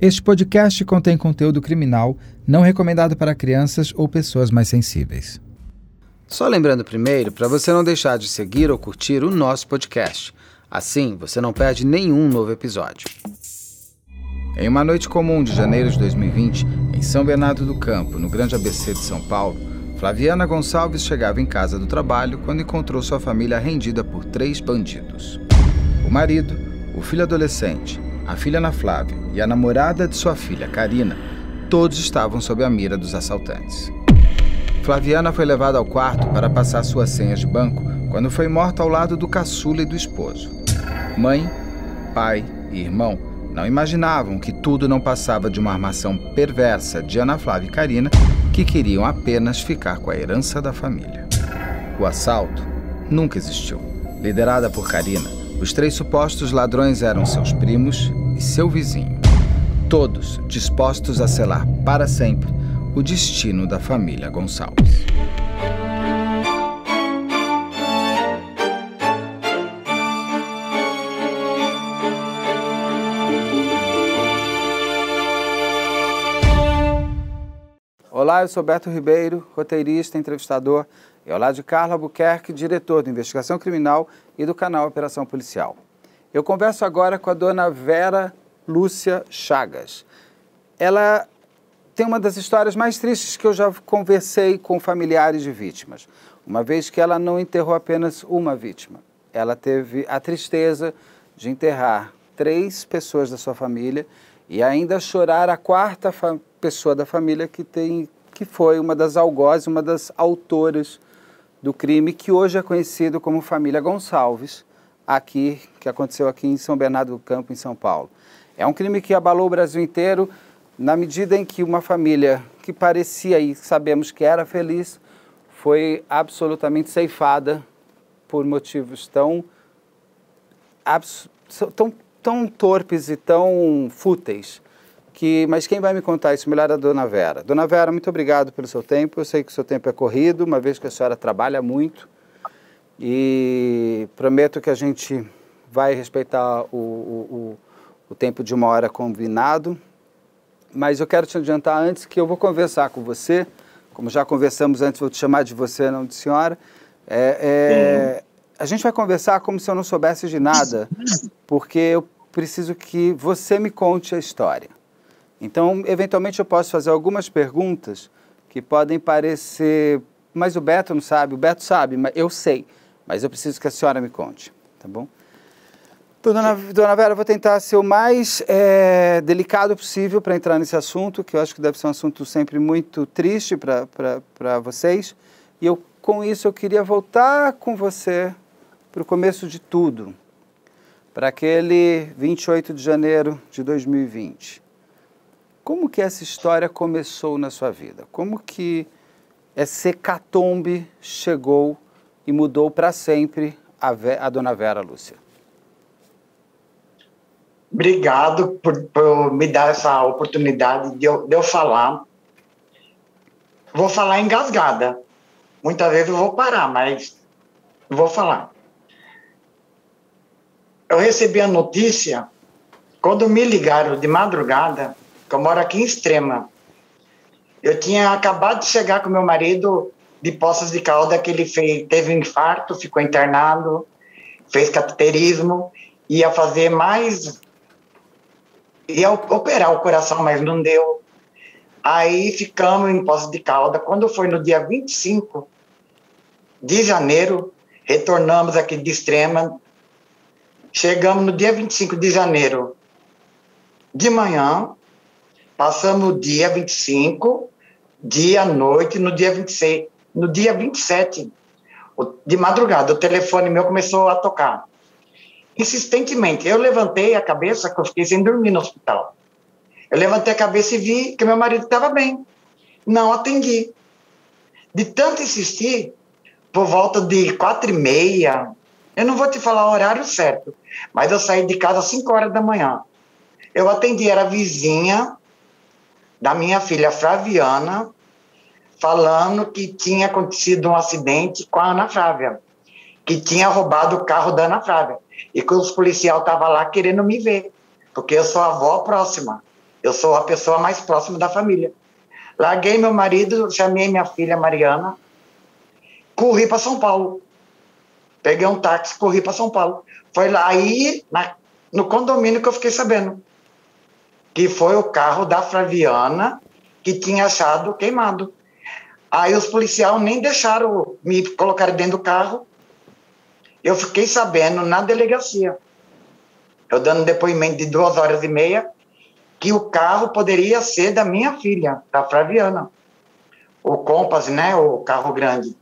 Este podcast contém conteúdo criminal não recomendado para crianças ou pessoas mais sensíveis. Só lembrando primeiro para você não deixar de seguir ou curtir o nosso podcast. Assim, você não perde nenhum novo episódio. Em uma noite comum de janeiro de 2020, em São Bernardo do Campo, no Grande ABC de São Paulo, Flaviana Gonçalves chegava em casa do trabalho quando encontrou sua família rendida por três bandidos. O marido, o filho adolescente, a filha Ana Flávia e a namorada de sua filha, Karina, todos estavam sob a mira dos assaltantes. Flaviana foi levada ao quarto para passar suas senhas de banco quando foi morta ao lado do caçula e do esposo. Mãe, pai e irmão não imaginavam que tudo não passava de uma armação perversa de Ana Flávia e Karina, que queriam apenas ficar com a herança da família. O assalto nunca existiu. Liderada por Karina, os três supostos ladrões eram seus primos e seu vizinho, todos dispostos a selar para sempre o destino da família Gonçalves. Olá, eu sou Beto Ribeiro, roteirista, entrevistador, e ao lado de Carla Albuquerque, diretor de investigação criminal e do canal Operação Policial. Eu converso agora com a dona Vera Lúcia Chagas. Ela tem uma das histórias mais tristes que eu já conversei com familiares de vítimas, uma vez que ela não enterrou apenas uma vítima. Ela teve a tristeza de enterrar três pessoas da sua família e ainda chorar a quarta pessoa da família que tem que foi uma das algozes, uma das autoras do crime que hoje é conhecido como família Gonçalves, aqui que aconteceu aqui em São Bernardo do Campo, em São Paulo. É um crime que abalou o Brasil inteiro na medida em que uma família que parecia e sabemos que era feliz foi absolutamente ceifada por motivos tão tão, tão torpes e tão fúteis. Que, mas quem vai me contar isso melhor é a dona Vera. Dona Vera, muito obrigado pelo seu tempo. Eu sei que o seu tempo é corrido, uma vez que a senhora trabalha muito. E prometo que a gente vai respeitar o, o, o tempo de uma hora combinado. Mas eu quero te adiantar antes que eu vou conversar com você. Como já conversamos antes, vou te chamar de você, não de senhora. É, é, a gente vai conversar como se eu não soubesse de nada, porque eu preciso que você me conte a história. Então, eventualmente, eu posso fazer algumas perguntas que podem parecer. Mas o Beto não sabe, o Beto sabe, mas eu sei mas eu preciso que a senhora me conte, tá bom? Dona, Dona Vera, eu vou tentar ser o mais é, delicado possível para entrar nesse assunto, que eu acho que deve ser um assunto sempre muito triste para vocês. E eu, com isso, eu queria voltar com você para o começo de tudo, para aquele 28 de janeiro de 2020. Como que essa história começou na sua vida? Como que esse hecatombe chegou e mudou para sempre a, a, dona Vera Lúcia. Obrigado por, por, me dar essa oportunidade de eu, de eu falar. Vou falar engasgada. Muitas vezes eu vou parar, mas vou falar. Eu recebi a notícia quando me ligaram de madrugada, eu moro aqui em Extrema. Eu tinha acabado de chegar com meu marido de Poços de Calda que ele fez, teve um infarto, ficou internado, fez cateterismo, ia fazer mais. ia operar o coração, mas não deu. Aí ficamos em Poços de Calda. Quando foi no dia 25 de janeiro, retornamos aqui de Extrema. Chegamos no dia 25 de janeiro de manhã, passamos o dia 25, dia, noite, no dia 26, no dia 27, de madrugada, o telefone meu começou a tocar. Insistentemente, eu levantei a cabeça, que eu fiquei sem dormir no hospital. Eu levantei a cabeça e vi que meu marido estava bem. Não atendi. De tanto insistir, por volta de quatro e meia, eu não vou te falar o horário certo, mas eu saí de casa às cinco horas da manhã. Eu atendi, era vizinha da minha filha Flaviana, falando que tinha acontecido um acidente com a Ana Flávia, que tinha roubado o carro da Ana Flávia, e que os policiais estavam lá querendo me ver, porque eu sou a avó próxima. Eu sou a pessoa mais próxima da família. Larguei meu marido, chamei minha filha Mariana, corri para São Paulo. Peguei um táxi, corri para São Paulo. Foi lá aí, na, no condomínio, que eu fiquei sabendo que foi o carro da Flaviana que tinha achado queimado. Aí os policiais nem deixaram me colocar dentro do carro. Eu fiquei sabendo na delegacia, eu dando depoimento de duas horas e meia, que o carro poderia ser da minha filha, da Flaviana. O Compass, né? O carro grande.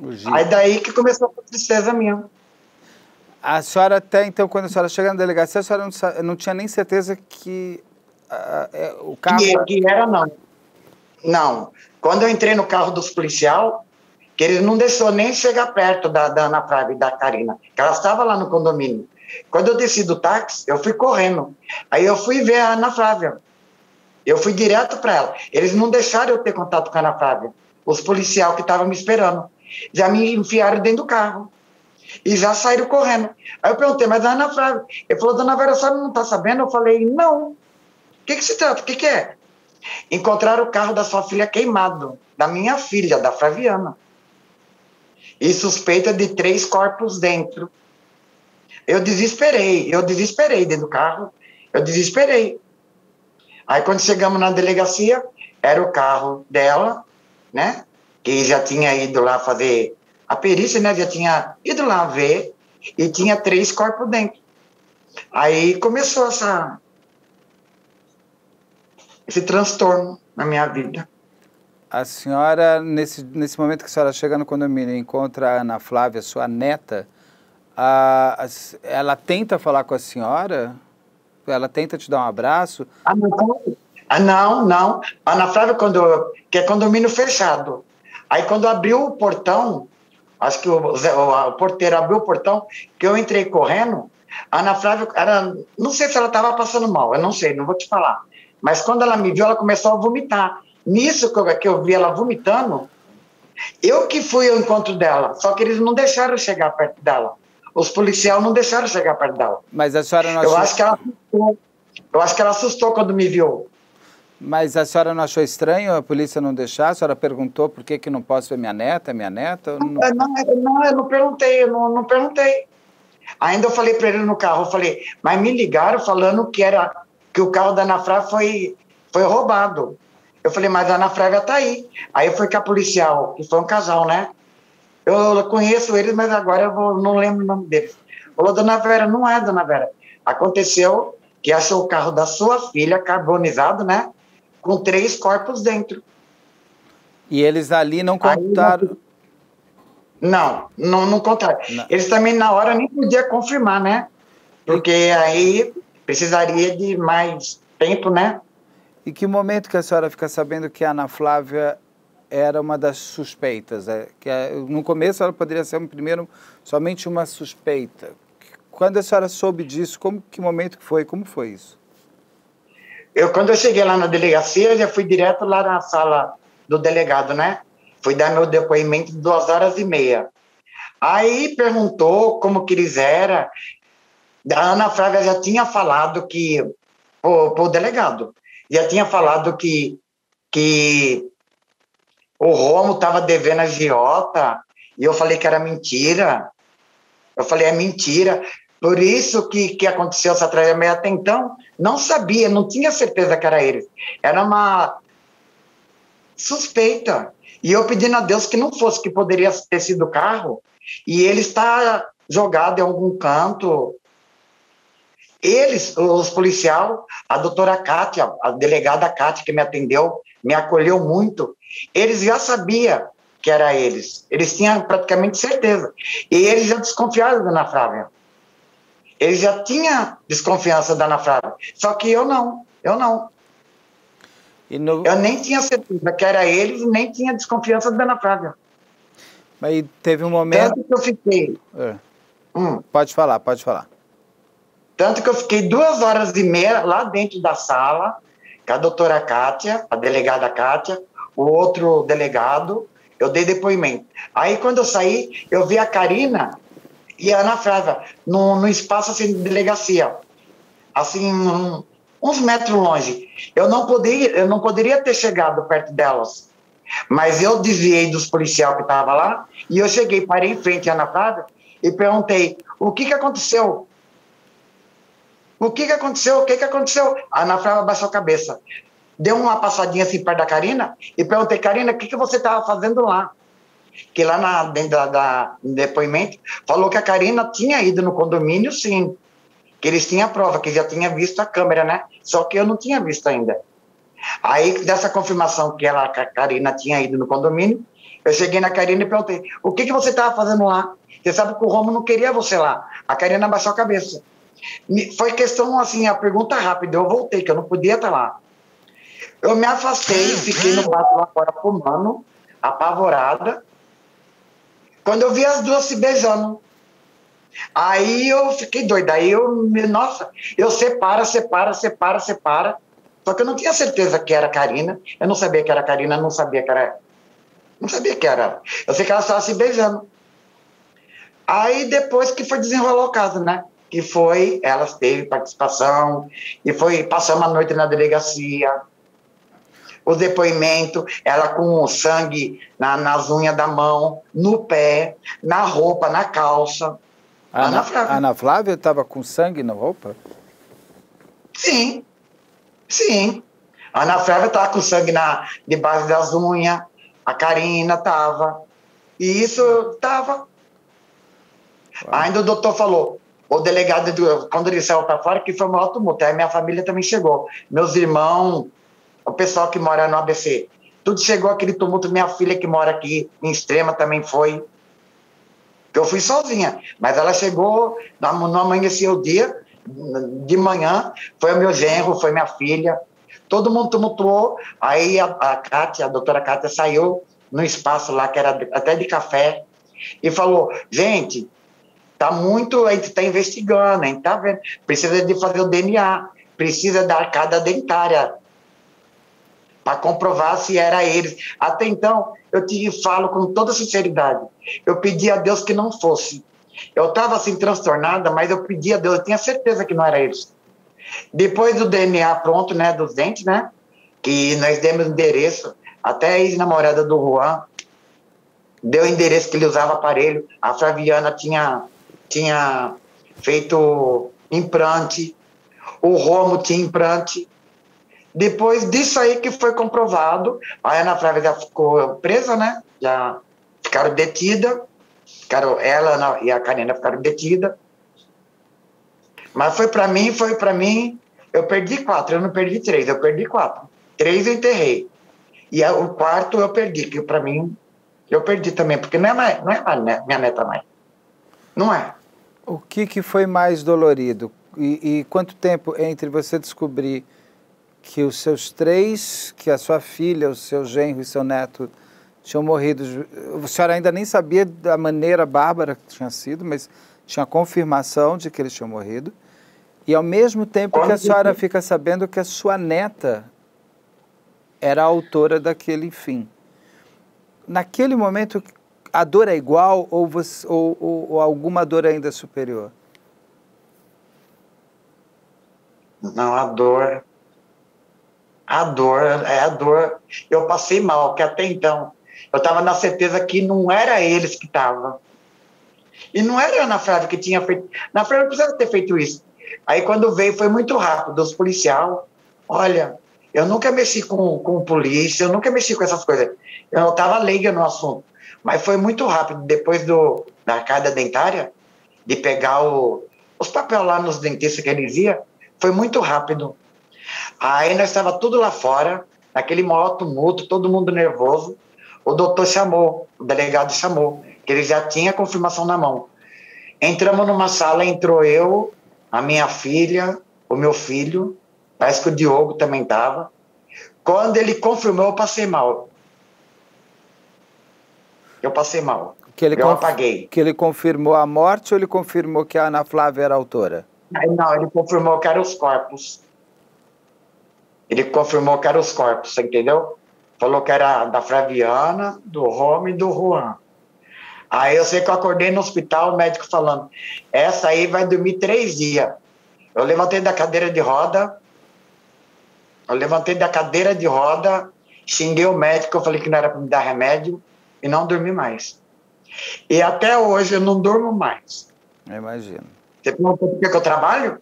O Aí daí que começou a tristeza minha. A senhora até então, quando a senhora chega na delegacia, a senhora não, não tinha nem certeza que uh, o carro. Que, que, era, não. Não. Quando eu entrei no carro dos policial, que eles não deixou nem chegar perto da, da Ana Flávia e da Karina, que ela estava lá no condomínio. Quando eu desci do táxi, eu fui correndo. Aí eu fui ver a Ana Flávia. Eu fui direto para ela. Eles não deixaram eu ter contato com a Ana Flávia. Os policiais que estavam me esperando. Já me enfiaram dentro do carro. E já saíram correndo. Aí eu perguntei, mas a Ana Flávia. Ele falou, dona Vera, senhora não está sabendo? Eu falei, não. O que, que se trata? O que, que é? Encontraram o carro da sua filha queimado. Da minha filha, da Flaviana. E suspeita de três corpos dentro. Eu desesperei, eu desesperei dentro do carro, eu desesperei. Aí quando chegamos na delegacia, era o carro dela, né? Que já tinha ido lá fazer a perícia, né? Já tinha ido lá ver e tinha três corpos dentro. Aí começou essa esse transtorno na minha vida. A senhora, nesse, nesse momento que a senhora chega no condomínio, encontra a Ana Flávia, sua neta, a, a, ela tenta falar com a senhora? Ela tenta te dar um abraço? Ah, não, ah, não, não. Ana Flávia, quando, que é condomínio fechado. Aí quando abriu o portão, acho que o, o, o porteiro abriu o portão, que eu entrei correndo, a Ana Flávia, era, não sei se ela estava passando mal, eu não sei, não vou te falar. Mas quando ela me viu, ela começou a vomitar. Nisso que eu, que eu vi ela vomitando, eu que fui ao encontro dela, só que eles não deixaram chegar perto dela. Os policiais não deixaram chegar perto dela. Mas a senhora não. Eu acho que ela assustou. Eu acho que ela assustou quando me viu. Mas a senhora não achou estranho a polícia não deixar? A senhora perguntou por que, que não posso ver minha neta, minha neta? Não, não, não, eu não perguntei, eu não, não perguntei. Ainda eu falei para ele no carro, eu falei, mas me ligaram falando que era que o carro da Ana Flávia foi, foi roubado. Eu falei, mas a Ana Flávia tá aí. Aí foi com a policial, que foi um casal, né? Eu conheço eles, mas agora eu vou, não lembro o nome deles. Falou, dona Vera, não é, dona Vera. Aconteceu que achou o carro da sua filha carbonizado, né? Com três corpos dentro. E eles ali não contaram. Aí, não, não, não contaram. Não. Eles também, na hora, nem podiam confirmar, né? Porque aí precisaria de mais tempo, né? E que momento que a senhora fica sabendo que a Ana Flávia era uma das suspeitas? É, que é, no começo ela poderia ser um primeiro somente uma suspeita. Quando a senhora soube disso, como que momento que foi? Como foi isso? Eu quando eu cheguei lá na delegacia, eu já fui direto lá na sala do delegado, né? Fui dar meu depoimento de duas horas e meia. Aí perguntou como que eles eram. A Ana Flávia já tinha falado que o delegado já tinha falado que que o Romo estava devendo a Giota, e eu falei que era mentira. Eu falei, é mentira. Por isso que, que aconteceu essa tragédia. Até então, não sabia, não tinha certeza que era eles. Era uma suspeita. E eu pedindo a Deus que não fosse, que poderia ter sido o carro, e ele está jogado em algum canto. Eles, os policiais, a doutora Kátia, a delegada Kátia que me atendeu, me acolheu muito, eles já sabiam que era eles. Eles tinham praticamente certeza. E eles já desconfiaram da Ana Flávia. Eles já tinham desconfiança da Ana Flávia. Só que eu não. Eu não. No... Eu nem tinha certeza que era eles, nem tinha desconfiança da Ana Flávia. Mas teve um momento. Tanto que eu fiquei. É. Hum. Pode falar, pode falar. Tanto que eu fiquei duas horas e meia lá dentro da sala, com a doutora Kátia, a delegada Kátia, o outro delegado, eu dei depoimento. Aí, quando eu saí, eu vi a Karina e Ana Flávia no, no espaço assim, de delegacia. Assim, uns metros longe. Eu não poderia, eu não poderia ter chegado perto delas. Mas eu desviei dos policiais que estavam lá e eu cheguei, parei em frente à Ana Flávia e perguntei: o que, que aconteceu? O que, que aconteceu? O que, que aconteceu? A Ana Flávia baixou a cabeça. Deu uma passadinha assim perto da Karina e perguntei: Karina, o que, que você estava fazendo lá? Que lá na, dentro da, da depoimento falou que a Karina tinha ido no condomínio, sim. Que eles tinham a prova, que já tinha visto a câmera, né? Só que eu não tinha visto ainda. Aí, dessa confirmação que ela, a Karina tinha ido no condomínio, eu cheguei na Karina e perguntei: o que, que você estava fazendo lá? Você sabe que o Romo não queria você lá. A Karina abaixou a cabeça. Foi questão, assim, a pergunta rápida. Eu voltei, que eu não podia estar lá. Eu me afastei, fiquei no quarto lá fora fumando, apavorada. Quando eu vi as duas se beijando. Aí eu fiquei doida. Aí eu, nossa, eu separa, separa, separa, separa. Só que eu não tinha certeza que era Karina. Eu não sabia que era Karina, não sabia que era. Não sabia que era. Eu sei que elas estavam se beijando. Aí depois que foi desenrolar o caso, né? Que foi, elas teve participação, e foi, passamos a noite na delegacia. O depoimento, ela com sangue na, nas unhas da mão, no pé, na roupa, na calça. A Ana, Flávia. Ana Flávia estava com sangue na roupa? Sim, sim. A Ana Flávia estava com sangue na, debaixo das unhas, a Karina estava. E isso estava. Ainda o doutor falou, o delegado, do, quando ele saiu para fora, que foi um alto tumulto. Aí minha família também chegou. Meus irmãos, o pessoal que mora no ABC. Tudo chegou aquele tumulto. Minha filha que mora aqui em Extrema também foi. Eu fui sozinha, mas ela chegou, não amanheceu o dia, de manhã, foi o meu genro, foi minha filha. Todo mundo tumultuou. Aí a, a Kátia, a doutora Kátia, saiu no espaço lá, que era até de café, e falou: gente, Tá muito, a gente está investigando, a gente está vendo. Precisa de fazer o DNA, precisa da arcada dentária para comprovar se era eles. Até então, eu te falo com toda sinceridade, eu pedi a Deus que não fosse. Eu estava assim transtornada, mas eu pedi a Deus, eu tinha certeza que não era eles. Depois do DNA pronto, né, dos dentes, né, que nós demos endereço, até a ex-namorada do Juan deu endereço que ele usava aparelho, a Flaviana tinha tinha feito implante, o Romo tinha implante. Depois disso aí que foi comprovado, a Ana Flávia já ficou presa, né? Já ficaram detidas, ficaram, ela e a Karina ficaram detidas. Mas foi para mim, foi para mim, eu perdi quatro, eu não perdi três, eu perdi quatro. Três eu enterrei. E o quarto eu perdi, que para mim, eu perdi também, porque não é, mais, não é minha neta mais. Não é. O que, que foi mais dolorido? E, e, quanto tempo entre você descobrir que os seus três, que a sua filha, o seu genro e seu neto tinham morrido? A senhora ainda nem sabia da maneira bárbara que tinha sido, mas tinha confirmação de que eles tinham morrido. E ao mesmo tempo que a senhora fica sabendo que a sua neta era a autora daquele fim. Naquele momento, a dor é igual ou, você, ou, ou, ou alguma dor ainda superior? Não, a dor. A dor, é a dor. Eu passei mal, porque até então eu estava na certeza que não era eles que estavam. E não era a Ana Flávia que tinha feito. Na Flávia precisava ter feito isso. Aí quando veio foi muito rápido, os policial. Olha, eu nunca mexi com, com polícia, eu nunca mexi com essas coisas. Eu estava leiga no assunto. Mas foi muito rápido. Depois do, da arcada dentária, de pegar o, os papéis lá nos dentistas que eles iam, foi muito rápido. Aí nós estava tudo lá fora, naquele maior tumulto, todo mundo nervoso. O doutor chamou, o delegado chamou, que ele já tinha a confirmação na mão. Entramos numa sala, entrou eu, a minha filha, o meu filho, parece que o Diogo também estava. Quando ele confirmou, eu passei mal eu passei mal. Que ele eu apaguei. Que ele confirmou a morte ou ele confirmou que a Ana Flávia era a autora? Não, ele confirmou que eram os corpos. Ele confirmou que eram os corpos, você entendeu? Falou que era da Flaviana, do Rome e do Juan. Aí eu sei que eu acordei no hospital, o médico falando, essa aí vai dormir três dias. Eu levantei da cadeira de roda, Eu levantei da cadeira de roda, xinguei o médico, eu falei que não era para me dar remédio e não dormi mais. E até hoje eu não durmo mais. Imagino. Você perguntou por que eu trabalho?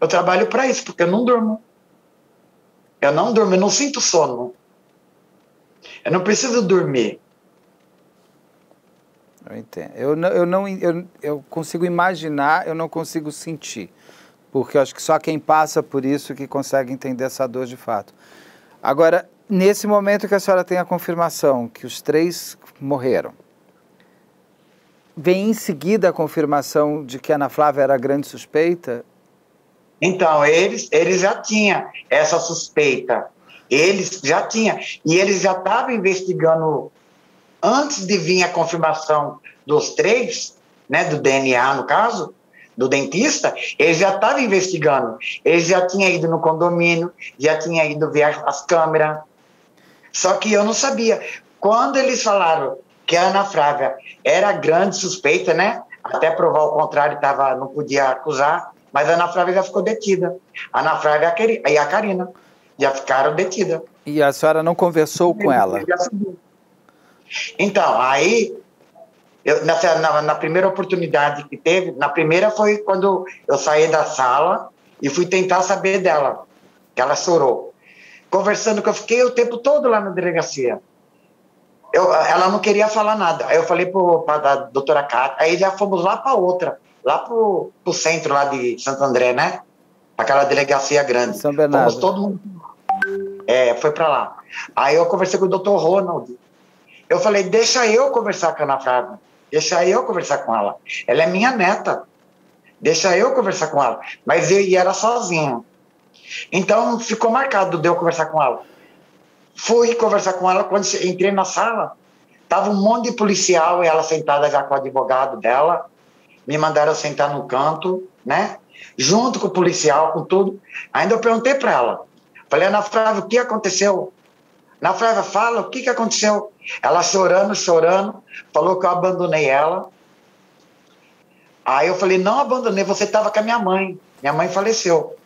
Eu trabalho para isso, porque eu não durmo. Eu não durmo, eu não sinto sono. Eu não preciso dormir. Eu entendo. Eu não, eu, não eu, eu consigo imaginar, eu não consigo sentir. Porque eu acho que só quem passa por isso que consegue entender essa dor de fato. Agora, nesse momento que a senhora tem a confirmação que os três morreram, vem em seguida a confirmação de que a Ana Flávia era a grande suspeita? Então, eles, eles já tinham essa suspeita. Eles já tinham. E eles já estavam investigando, antes de vir a confirmação dos três, né, do DNA no caso, do dentista, eles já estavam investigando. Eles já tinham ido no condomínio, já tinham ido ver as câmeras. Só que eu não sabia. Quando eles falaram que a Ana Flávia era grande suspeita, né? Até provar o contrário, tava, não podia acusar, mas a Ana Flávia já ficou detida. A Ana Flávia e a Karina já ficaram detidas. E a senhora não conversou com ela? Então, aí, eu, nessa, na, na, primeira oportunidade que teve, na primeira foi quando eu saí da sala e fui tentar saber dela, que ela chorou. Conversando, que eu fiquei o tempo todo lá na delegacia. Eu, ela não queria falar nada. Aí eu falei para a doutora Cátia, aí já fomos lá para outra lá pro, pro centro lá de Santo André, né? Aquela delegacia grande. São Bernardo. Fomos todo mundo. É, foi para lá. Aí eu conversei com o doutor Ronald. Eu falei, deixa eu conversar com a Ana Flávia. Deixa eu conversar com ela. Ela é minha neta. Deixa eu conversar com ela. Mas eu ia era sozinho. Então ficou marcado de eu conversar com ela. Fui conversar com ela quando entrei na sala. Tava um monte de policial e ela sentada já com o advogado dela me mandaram sentar no canto, né? Junto com o policial, com tudo. Ainda eu perguntei para ela. Falei, Ana Flávia, o que aconteceu? Ana Flávia, fala, o que, que aconteceu? Ela chorando, chorando, falou que eu abandonei ela. Aí eu falei, não abandonei, você estava com a minha mãe. Minha mãe faleceu.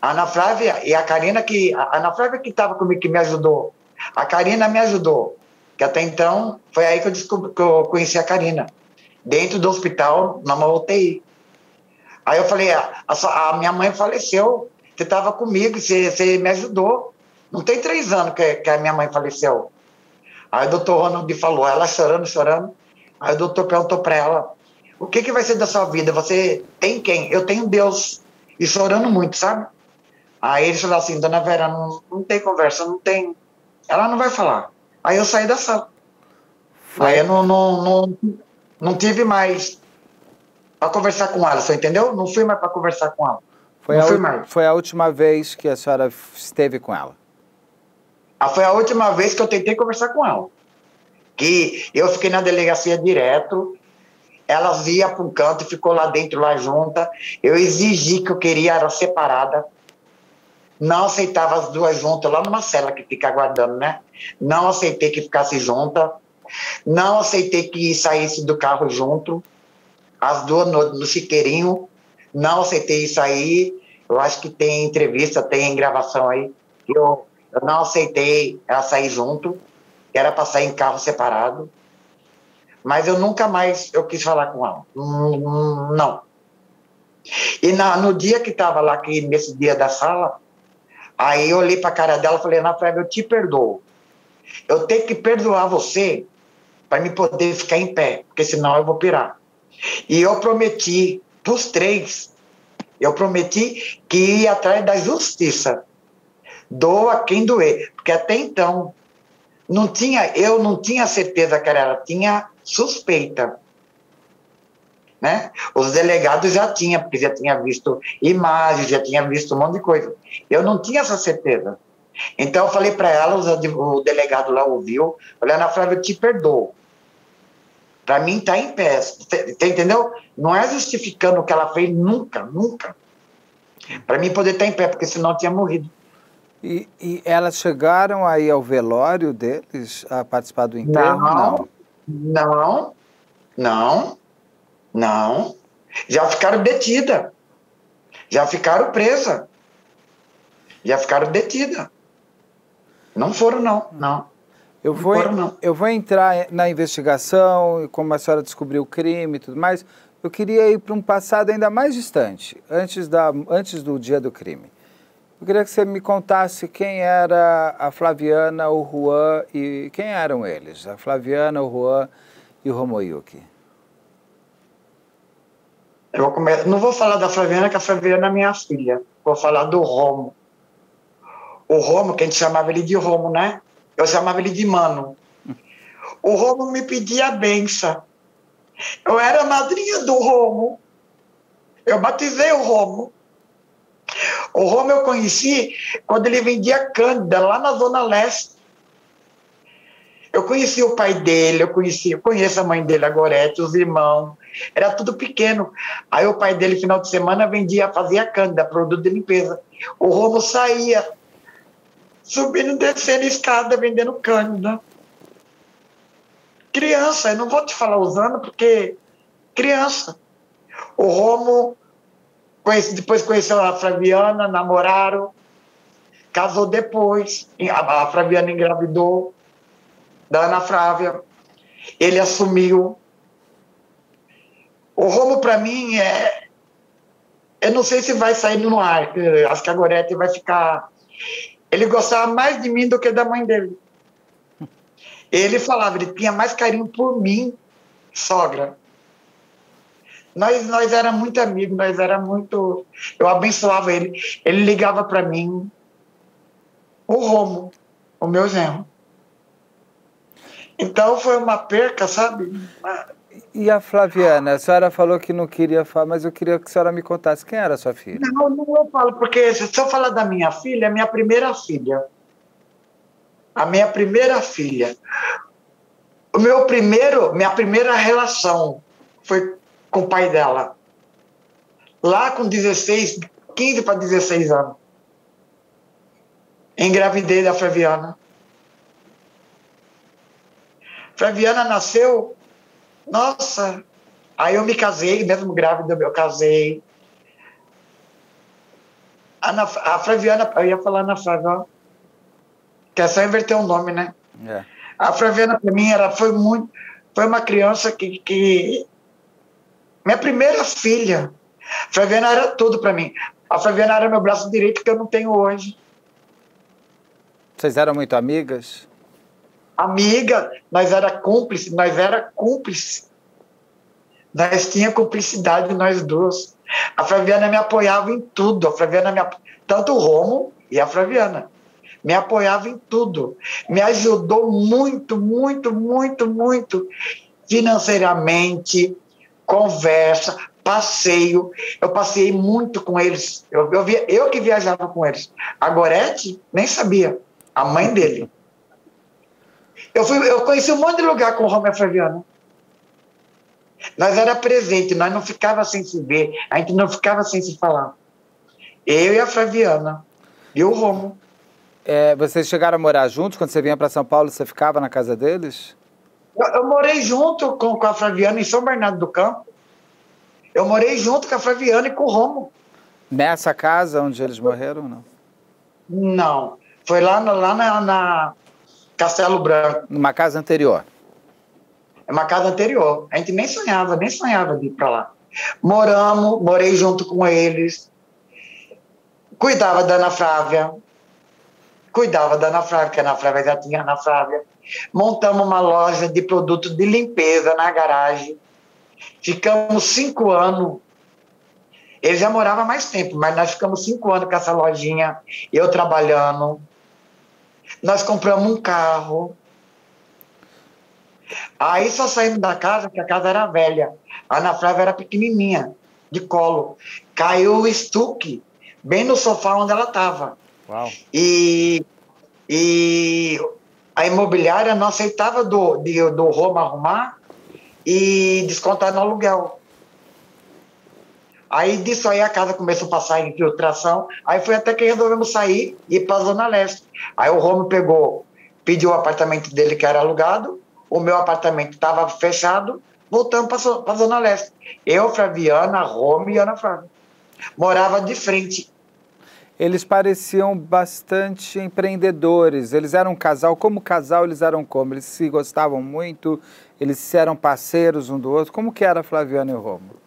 A Ana Flávia e a Karina, que, a Ana Flávia que estava comigo, que me ajudou. A Karina me ajudou. Que até então, foi aí que eu, descobri, que eu conheci a Karina dentro do hospital, numa UTI. Aí eu falei, a, a, a minha mãe faleceu, você estava comigo, você, você, me ajudou. Não tem três anos que, que a minha mãe faleceu. Aí o doutor Ronald falou, ela chorando, chorando. Aí o doutor perguntou para ela, o que, que vai ser da sua vida? Você tem quem? Eu tenho Deus. E chorando muito, sabe? Aí ele falou assim, dona Vera, não, não tem conversa, não tem. Ela não vai falar. Aí eu saí da sala. Aí eu não, não, não, não tive mais para conversar com ela, você entendeu? Não fui mais para conversar com ela. Foi não a, fui mais. Foi a última vez que a senhora esteve com ela? Ah, foi a última vez que eu tentei conversar com ela. Que eu fiquei na delegacia direto, ela via para um canto e ficou lá dentro, lá junta. Eu exigi que eu queria era separada. Não aceitava as duas juntas lá numa cela que fica aguardando, né? Não aceitei que ficasse junta. Não aceitei que saísse do carro junto, as duas no, no chiqueirinho. Não aceitei isso aí. Eu acho que tem entrevista, tem gravação aí. Eu, eu não aceitei ela sair junto, era para sair em carro separado. Mas eu nunca mais eu quis falar com ela. Não. E na, no dia que estava lá, que, nesse dia da sala, aí eu olhei para a cara dela e falei, Ana Flávia, eu te perdoo. Eu tenho que perdoar você para me poder ficar em pé, porque senão eu vou pirar. E eu prometi para os três, eu prometi que ia atrás da justiça. Doa quem doer, porque até então não tinha, eu não tinha certeza que era ela, tinha suspeita. Né? Os delegados já tinham, porque já tinha visto imagens, já tinha visto um monte de coisa. Eu não tinha essa certeza. Então eu falei para ela, o delegado lá ouviu, falei, Ana Flávia, eu te perdoo. Para mim tá em pé. Você entendeu? Não é justificando o que ela fez nunca, nunca. Para mim poder estar tá em pé, porque senão tinha morrido. E, e, elas chegaram aí ao velório deles a participar do enterro? Não, não, não, não. Já ficaram detidas. Já ficaram presas. Já ficaram detidas. Não foram, não. Não. Eu vou, não. eu vou entrar na investigação, como a senhora descobriu o crime e tudo mais. Eu queria ir para um passado ainda mais distante, antes, da, antes do dia do crime. Eu queria que você me contasse quem era a Flaviana, o Juan e quem eram eles, a Flaviana, o Juan e o Romoyuki. Eu vou começar, não vou falar da Flaviana, que a Flaviana é minha filha. Vou falar do Romo. O Romo, que a gente chamava ele de Romo, né? Eu chamava ele de Mano. O Romo me pedia a benção. Eu era madrinha do Romo. Eu batizei o Romo. O Romo eu conheci quando ele vendia cândida lá na Zona Leste. Eu conheci o pai dele, eu conheci, eu conheço a mãe dele, a Gorete, os irmãos. Era tudo pequeno. Aí o pai dele, final de semana, vendia, fazia cândida, produto de limpeza. O Romo saía, subindo e descendo escada, vendendo cândida. Criança, eu não vou te falar os anos, porque criança. O Romo Conheci, depois conheceu a Flaviana, namoraram, casou depois. A, Flaviana engravidou da Ana Flávia. Ele assumiu. O Romo, para mim, é. Eu não sei se vai sair no ar. Acho que a Gorete vai ficar. Ele gostava mais de mim do que da mãe dele. Ele falava, ele tinha mais carinho por mim, sogra. Nós, nós era muito amigos, nós era muito. Eu abençoava ele. Ele ligava para mim, o Romo, o meu genro. Então foi uma perca, sabe? E a Flaviana? A senhora falou que não queria falar, mas eu queria que a senhora me contasse quem era a sua filha. Não, não eu falo, porque se eu falar da minha filha, é minha primeira filha. A minha primeira filha. O meu primeiro, minha primeira relação foi com o pai dela. Lá com 16, 15 para 16 anos. Engravidei da Flaviana. Flaviana nasceu, nossa, aí eu me casei, mesmo grávida eu casei. A, a Flaviana, eu ia falar na Flávia, que é só inverter o nome, né? É. A Flaviana, para mim, era, foi muito, foi uma criança que, que minha primeira filha. A Flaviana era tudo para mim. A Flaviana era meu braço direito que eu não tenho hoje. Vocês eram muito amigas? Amiga, nós era cúmplice, nós era cúmplice. Nós tinha cumplicidade nós duas. A Flaviana me apoiava em tudo. A Flaviana me tanto o Romo e a Flaviana me apoiava em tudo. Me ajudou muito, muito, muito, muito financeiramente, conversa, passeio. Eu passei muito com eles. Eu, eu, via, eu que viajava com eles. A Gorete nem sabia, a mãe dele. Eu, fui, eu conheci um monte de lugar com o Romeu Flaviano. Nós era presente, nós não ficava sem se ver, a gente não ficava sem se falar. Eu e a Flaviana e o Romo. É, vocês chegaram a morar juntos? Quando você vinha para São Paulo, você ficava na casa deles? Eu, eu, morei junto com, com a Flaviana em São Bernardo do Campo. Eu morei junto com a Flaviana e com o Romo. Nessa casa onde eles morreram, não? Não. Foi lá, lá na, na Castelo Branco. Numa casa anterior? É uma casa anterior. A gente nem sonhava, nem sonhava de ir para lá. Moramos, morei junto com eles. Cuidava da Ana Flávia. Cuidava da Ana Flávia, porque a Ana Flávia já tinha Ana Flávia. Montamos uma loja de produtos de limpeza na garagem. Ficamos cinco anos. Ele já morava mais tempo, mas nós ficamos cinco anos com essa lojinha, eu trabalhando. Nós compramos um carro. Aí só saímos da casa, porque a casa era velha. A Ana Flávia era pequenininha, de colo. Caiu o estuque, bem no sofá onde ela estava. E, e a imobiliária não aceitava do, de, do Roma arrumar e descontar no aluguel. Aí disso aí a casa começou a passar infiltração, aí foi até que resolvemos sair e ir para a Zona Leste. Aí o Romo pegou, pediu o apartamento dele que era alugado, o meu apartamento estava fechado, voltamos para a Zona Leste. Eu, Flaviana, Romo e Ana Flávia. Morava de frente eles pareciam bastante empreendedores. Eles eram um casal. Como casal, eles eram como? Eles se gostavam muito? Eles eram parceiros um do outro? Como que era Flaviano e Romo?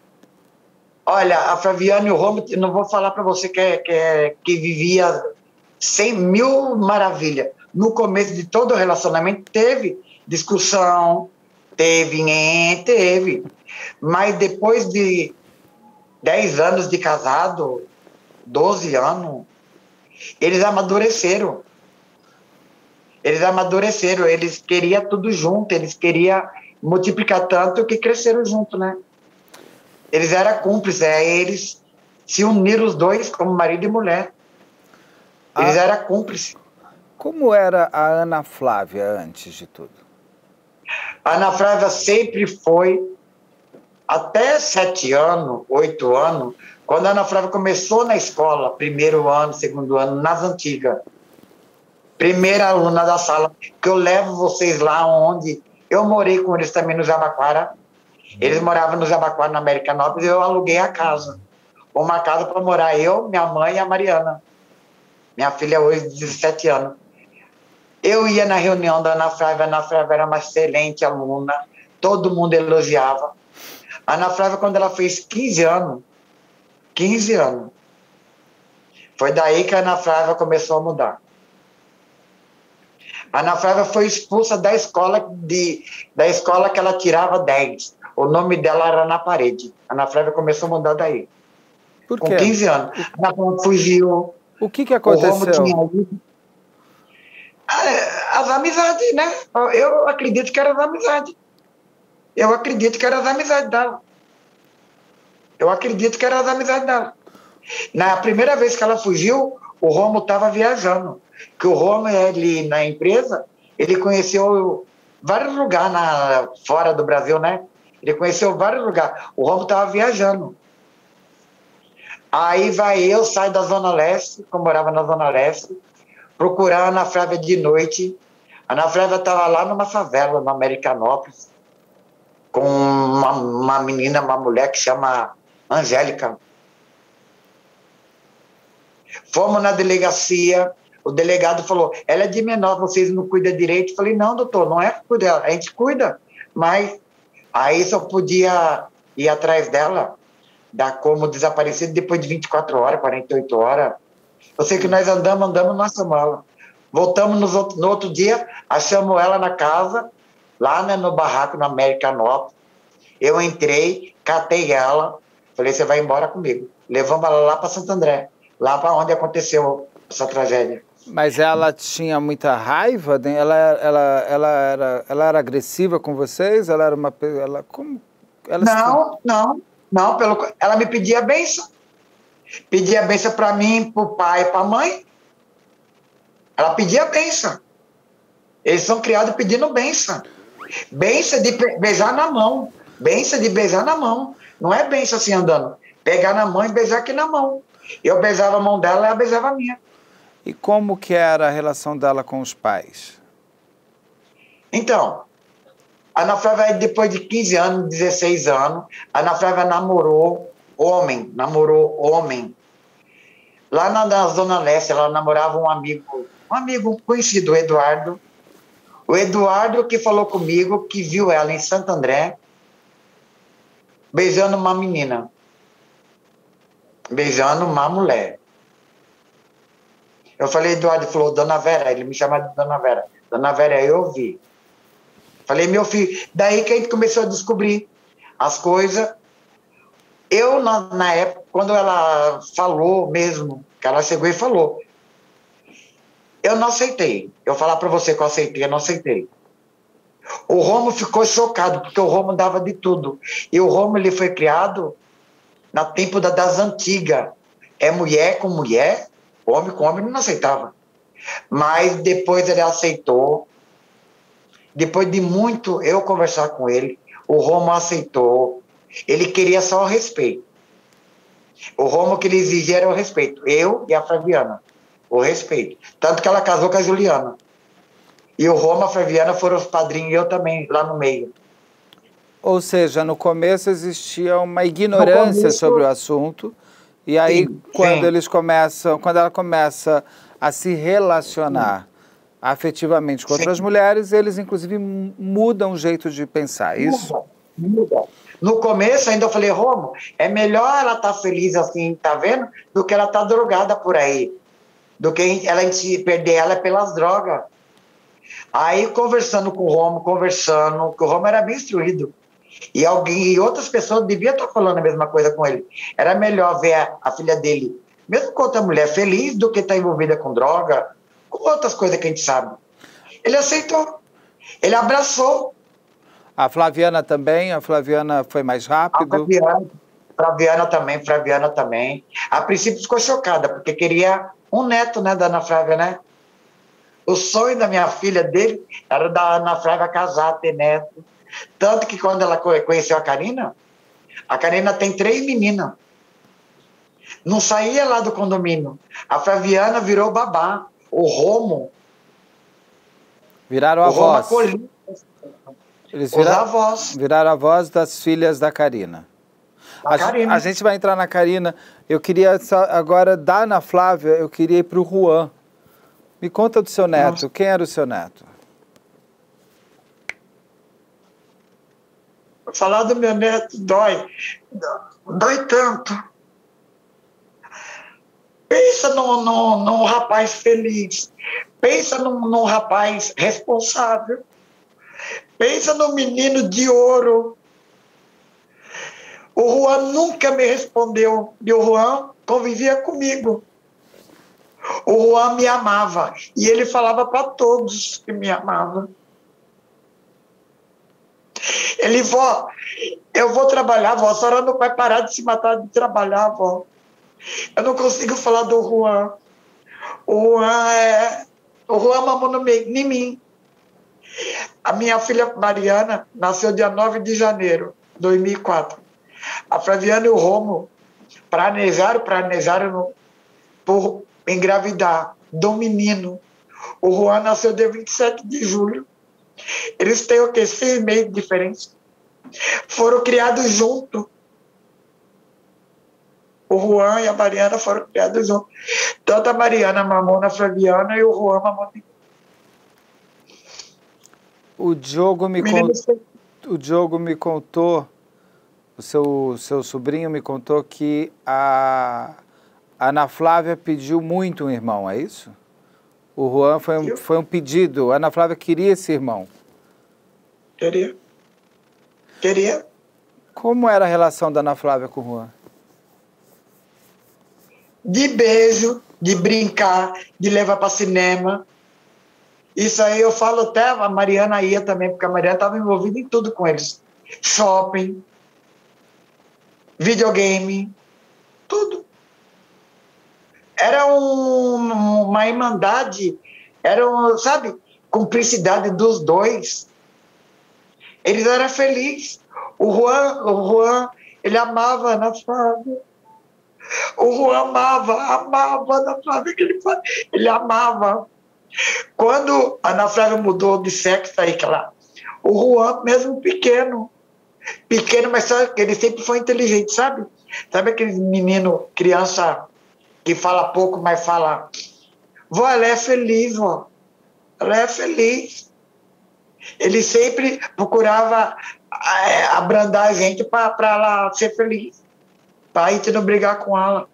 Olha, a Flaviano e o Romo, não vou falar para você que, é, que, é, que vivia cem mil maravilhas. No começo de todo o relacionamento teve discussão, teve, teve. Mas depois de 10 anos de casado, 12 anos, eles amadureceram. Eles amadureceram, eles queriam tudo junto, eles queriam multiplicar tanto que cresceram junto, né? Eles eram cúmplices, é, eles se uniram os dois como marido e mulher. Eles ah, eram cúmplices. Como era a Ana Flávia antes de tudo? A Ana Flávia sempre foi, até sete anos, oito anos, quando a Ana Flávia começou na escola, primeiro ano, segundo ano, nas antigas, primeira aluna da sala, que eu levo vocês lá onde eu morei com eles também no Jabaquara. Eles moravam no Jabaquara, na Americanópolis, e eu aluguei a casa. Uma casa para morar eu, minha mãe e a Mariana. Minha filha hoje, de 17 anos. Eu ia na reunião da Ana Flávia, a Ana Flávia era uma excelente aluna, todo mundo elogiava. A Ana Flávia, quando ela fez 15 anos, 15 anos. Foi daí que a Ana Flávia começou a mudar. A Ana Flávia foi expulsa da escola, de, da escola que ela tirava 10. O nome dela era na parede. A Ana Flávia começou a mudar daí. Por quê? Com 15 anos. A Ana Flávia fugiu. O que, que aconteceu? Ah, as amizades, né? Eu acredito que era as amizades. Eu acredito que era as amizades dela. Eu acredito que era as amizades dela. Na primeira vez que ela fugiu, o Romo estava viajando. Que o Romo, ele, na empresa, ele conheceu vários lugares na, fora do Brasil, né? Ele conheceu vários lugares. O Romo estava viajando. Aí vai eu, saio da Zona Leste, que eu morava na Zona Leste, procurar a Ana Flávia de noite. A Ana Flávia estava lá numa favela, no Americanópolis, com uma, uma menina, uma mulher que chama Angélica. Fomos na delegacia, o delegado falou: ela é de menor, vocês não cuidam direito. Eu falei: não, doutor, não é que cuida, a gente cuida, mas aí só podia ir atrás dela, dar como desaparecida depois de 24 horas, 48 horas. Eu sei que nós andamos, andamos nossa mala. Voltamos no outro, no outro dia, achamos ela na casa, lá né, no barraco, na Americanópolis. Eu entrei, catei ela, Falei, você vai embora comigo. Levamos ela lá para Santo André, lá para onde aconteceu essa tragédia. Mas ela tinha muita raiva? Ela, ela, ela, era, ela era agressiva com vocês? Ela era uma. Ela, como, ela não, se... não, não. Pelo, ela me pedia benção. Pedia benção para mim, para o pai, para a mãe. Ela pedia benção. Eles são criados pedindo benção. Benção de beijar na mão. Benção de beijar na mão. Não é bem assim andando. Pegar na mão e beijar aqui na mão. Eu beijava a mão dela e ela beijava a minha. E como que era a relação dela com os pais? Então, a Ana Flávia, depois de 15 anos, 16 anos, a Ana Flávia namorou homem, namorou homem. Lá na, na, Zona Leste, ela namorava um amigo, um amigo conhecido, o Eduardo. O Eduardo que falou comigo que viu ela em Santo André, beijando uma menina, beijando uma mulher. Eu falei, Eduardo falou, Dona Vera, ele me chama de Dona Vera. Dona Vera, eu vi. Falei, meu filho, daí que a gente começou a descobrir as coisas. Eu, na, na época, quando ela falou mesmo, que ela chegou e falou, eu não aceitei. Eu falar para você que eu aceitei, eu não aceitei. O Romo ficou chocado, porque o Romo dava de tudo. E o Romo ele foi criado na tempo da, das antigas. É mulher com mulher, homem com homem, não aceitava. Mas depois ele aceitou. Depois de muito eu conversar com ele, o Romo aceitou. Ele queria só o respeito. O Romo que ele exigia era o respeito. Eu e a Fabiana. O respeito. Tanto que ela casou com a Juliana. E o Roma Ferviana foram os padrinhos e eu também, lá no meio. Ou seja, no começo existia uma ignorância começo... sobre o assunto E aí, sim, quando sim. eles começam, quando ela começa a se relacionar afetivamente com outras mulheres, eles inclusive mudam o jeito de pensar, é isso? Muda, muda. No começo ainda eu falei, Romo, é melhor ela estar tá feliz assim, tá vendo? Do que ela estar tá drogada por aí. Do que ela perder ela pelas drogas. Aí conversando com o Romo, conversando, que o Romo era bem instruído. E alguém e outras pessoas deviam estar falando a mesma coisa com ele. Era melhor ver a, a filha dele, mesmo com outra mulher, feliz do que estar tá envolvida com droga, com outras coisas que a gente sabe. Ele aceitou. Ele abraçou. A Flaviana também? A Flaviana foi mais rápido? A Flaviana, Flaviana também, Flaviana também. A princípio ficou chocada, porque queria um neto, né, da Ana Flávia, né? O sonho da minha filha dele era da Ana Flávia casar, ter neto. Tanto que quando ela conheceu a Karina, a Karina tem três meninas. Não saía lá do condomínio. A Flaviana virou babá. O Romo. Viraram avós. Eles viraram, avós. viraram avós das filhas da Karina. A, Karina. a, gente vai entrar na Karina. Eu queria agora, da Ana Flávia, eu queria ir para o Juan. Me conta do seu neto. Nossa. Quem era o seu neto? Falar do meu neto dói. Dói tanto. Pensa num, num, num rapaz feliz. Pensa num, num rapaz responsável. Pensa no menino de ouro. O Juan nunca me respondeu. E o Juan convivia comigo. O Juan me amava. E ele falava para todos que me amava. Ele, vó, eu vou trabalhar, vó. A senhora não vai parar de se matar de trabalhar, vó. Eu não consigo falar do Juan. O Juan é. O Juan mamou no meio, em mim. A minha filha Mariana nasceu dia 9 de janeiro de 2004. A Flaviana e o Romo planejaram, planejaram por engravidar do menino. O Juan nasceu dia 27 de julho. Eles têm o quê? Seis meses de diferença. Foram criados juntos. O Juan e a Mariana foram criados juntos. Tanto a Mariana mamou na Flaviana e o Juan mamou o Diogo me, o Diogo me contou, o seu, seu sobrinho me contou que a Ana Flávia pediu muito um irmão, é isso? O Juan foi um, foi um pedido. A Ana Flávia queria esse irmão. Queria. Queria. Como era a relação da Ana Flávia com o Juan? De beijo, de brincar, de levar para cinema, isso aí eu falo até, a Mariana ia também, porque a Mariana estava envolvida em tudo com eles. Shopping, videogame, tudo. Era um, uma irmandade, era, um, sabe, cumplicidade dos dois. Eles eram felizes. O Juan, o Juan, ele amava Ana Flávia. O Juan amava, amava Ana Flávia, ele, ele amava. Quando a Ana Flávia mudou de sexo aí, que ela, o Juan, mesmo pequeno, pequeno, mas sabe, ele sempre foi inteligente, sabe? Sabe aquele menino, criança que fala pouco, mas fala. Vó, ela é feliz, vó. Ela é feliz. Ele sempre procurava é, abrandar a gente para ela ser feliz. Para a gente não brigar com ela.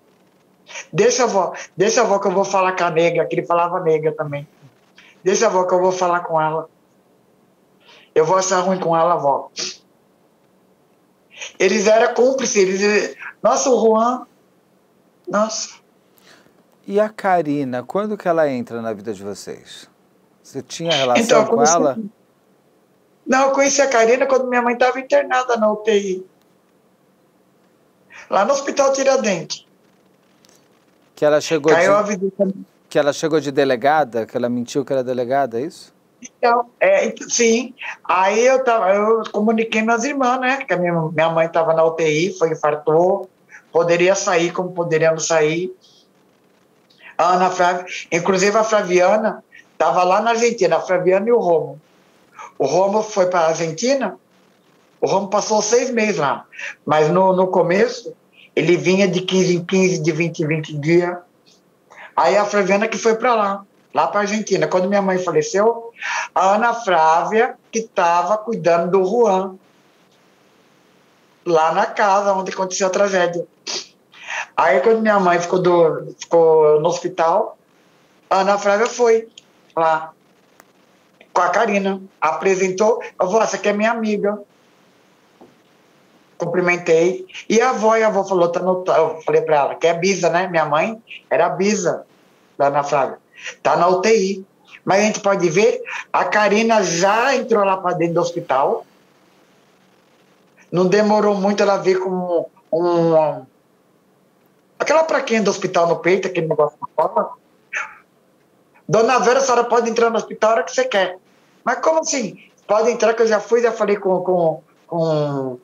Deixa a avó, deixa a avó que eu vou falar com a nega, que ele falava nega também. Deixa a avó que eu vou falar com ela. Eu vou achar ruim com ela, avó. Eles eram cúmplices. Eles... Nossa, o Juan. Nossa. E a Karina, quando que ela entra na vida de vocês? Você tinha relação então, com ela? Não, eu conheci a Karina quando minha mãe estava internada na UTI. Lá no Hospital Tiradentes. Que ela chegou Caiu de... a visita. Que ela chegou de delegada, que ela mentiu que era delegada, é isso? Então, é, sim. Aí eu, tava, eu comuniquei minhas irmãs, né? Que a minha, minha mãe estava na UTI, foi infartou, poderia sair como poderíamos sair. A Ana Flávia, inclusive a Flaviana estava lá na Argentina, a Flaviana e o Romo. O Romo foi para a Argentina, o Romo passou seis meses lá, mas no, no começo Ele vinha de 15 em 15, de 20 em 20 dias. Aí a Flaviana que foi para lá, lá para Argentina. Quando minha mãe faleceu, a Ana Flávia, que estava cuidando do Juan, lá na casa onde aconteceu a tragédia. Aí quando minha mãe ficou, do, ficou no hospital, a Ana Flávia foi lá com a Karina, apresentou, eu falei, essa aqui é minha amiga. Cumprimentei. E a avó, e a avó falou, tá no, eu falei para ela, que é Bisa, né? Minha mãe era Bisa da Ana Flávia. Tá na UTI. Mas a gente pode ver, a Karina já entrou lá para dentro do hospital. Não demorou muito ela vir com um, um aquela praquinha do hospital no peito, aquele negócio na cola. Dona Vera, a senhora pode entrar no hospital a hora que você quer. Mas como assim? Pode entrar, que eu já fui, já falei com, com, com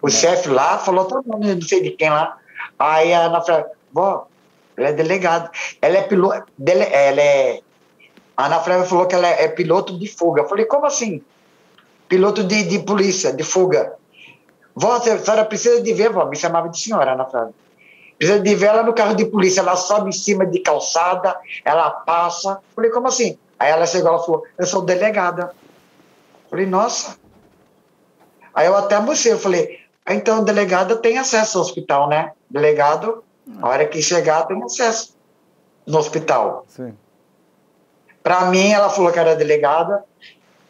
o é. chefe lá, falou todo mundo, não sei de quem lá. Aí a Ana falou, vó, ela é delegada. Ela é piloto, dele, ela é... A Ana Flávia falou que ela é, é, piloto de fuga. Eu falei, como assim? Piloto de, de polícia, de fuga. Vó, a senhora precisa de ver, vó. Me chamava de senhora, Ana Flávia. Precisa de ver ela no carro de polícia. Ela sobe em cima de calçada, ela passa. Eu falei, como assim? Aí ela chegou, ela falou, eu sou delegada. Eu falei, nossa. Aí eu até almocei, eu falei, então delegada tem acesso ao hospital, né? Delegado, a hora que chegar, tem acesso no hospital. Sim. Para mim, ela falou que era delegada.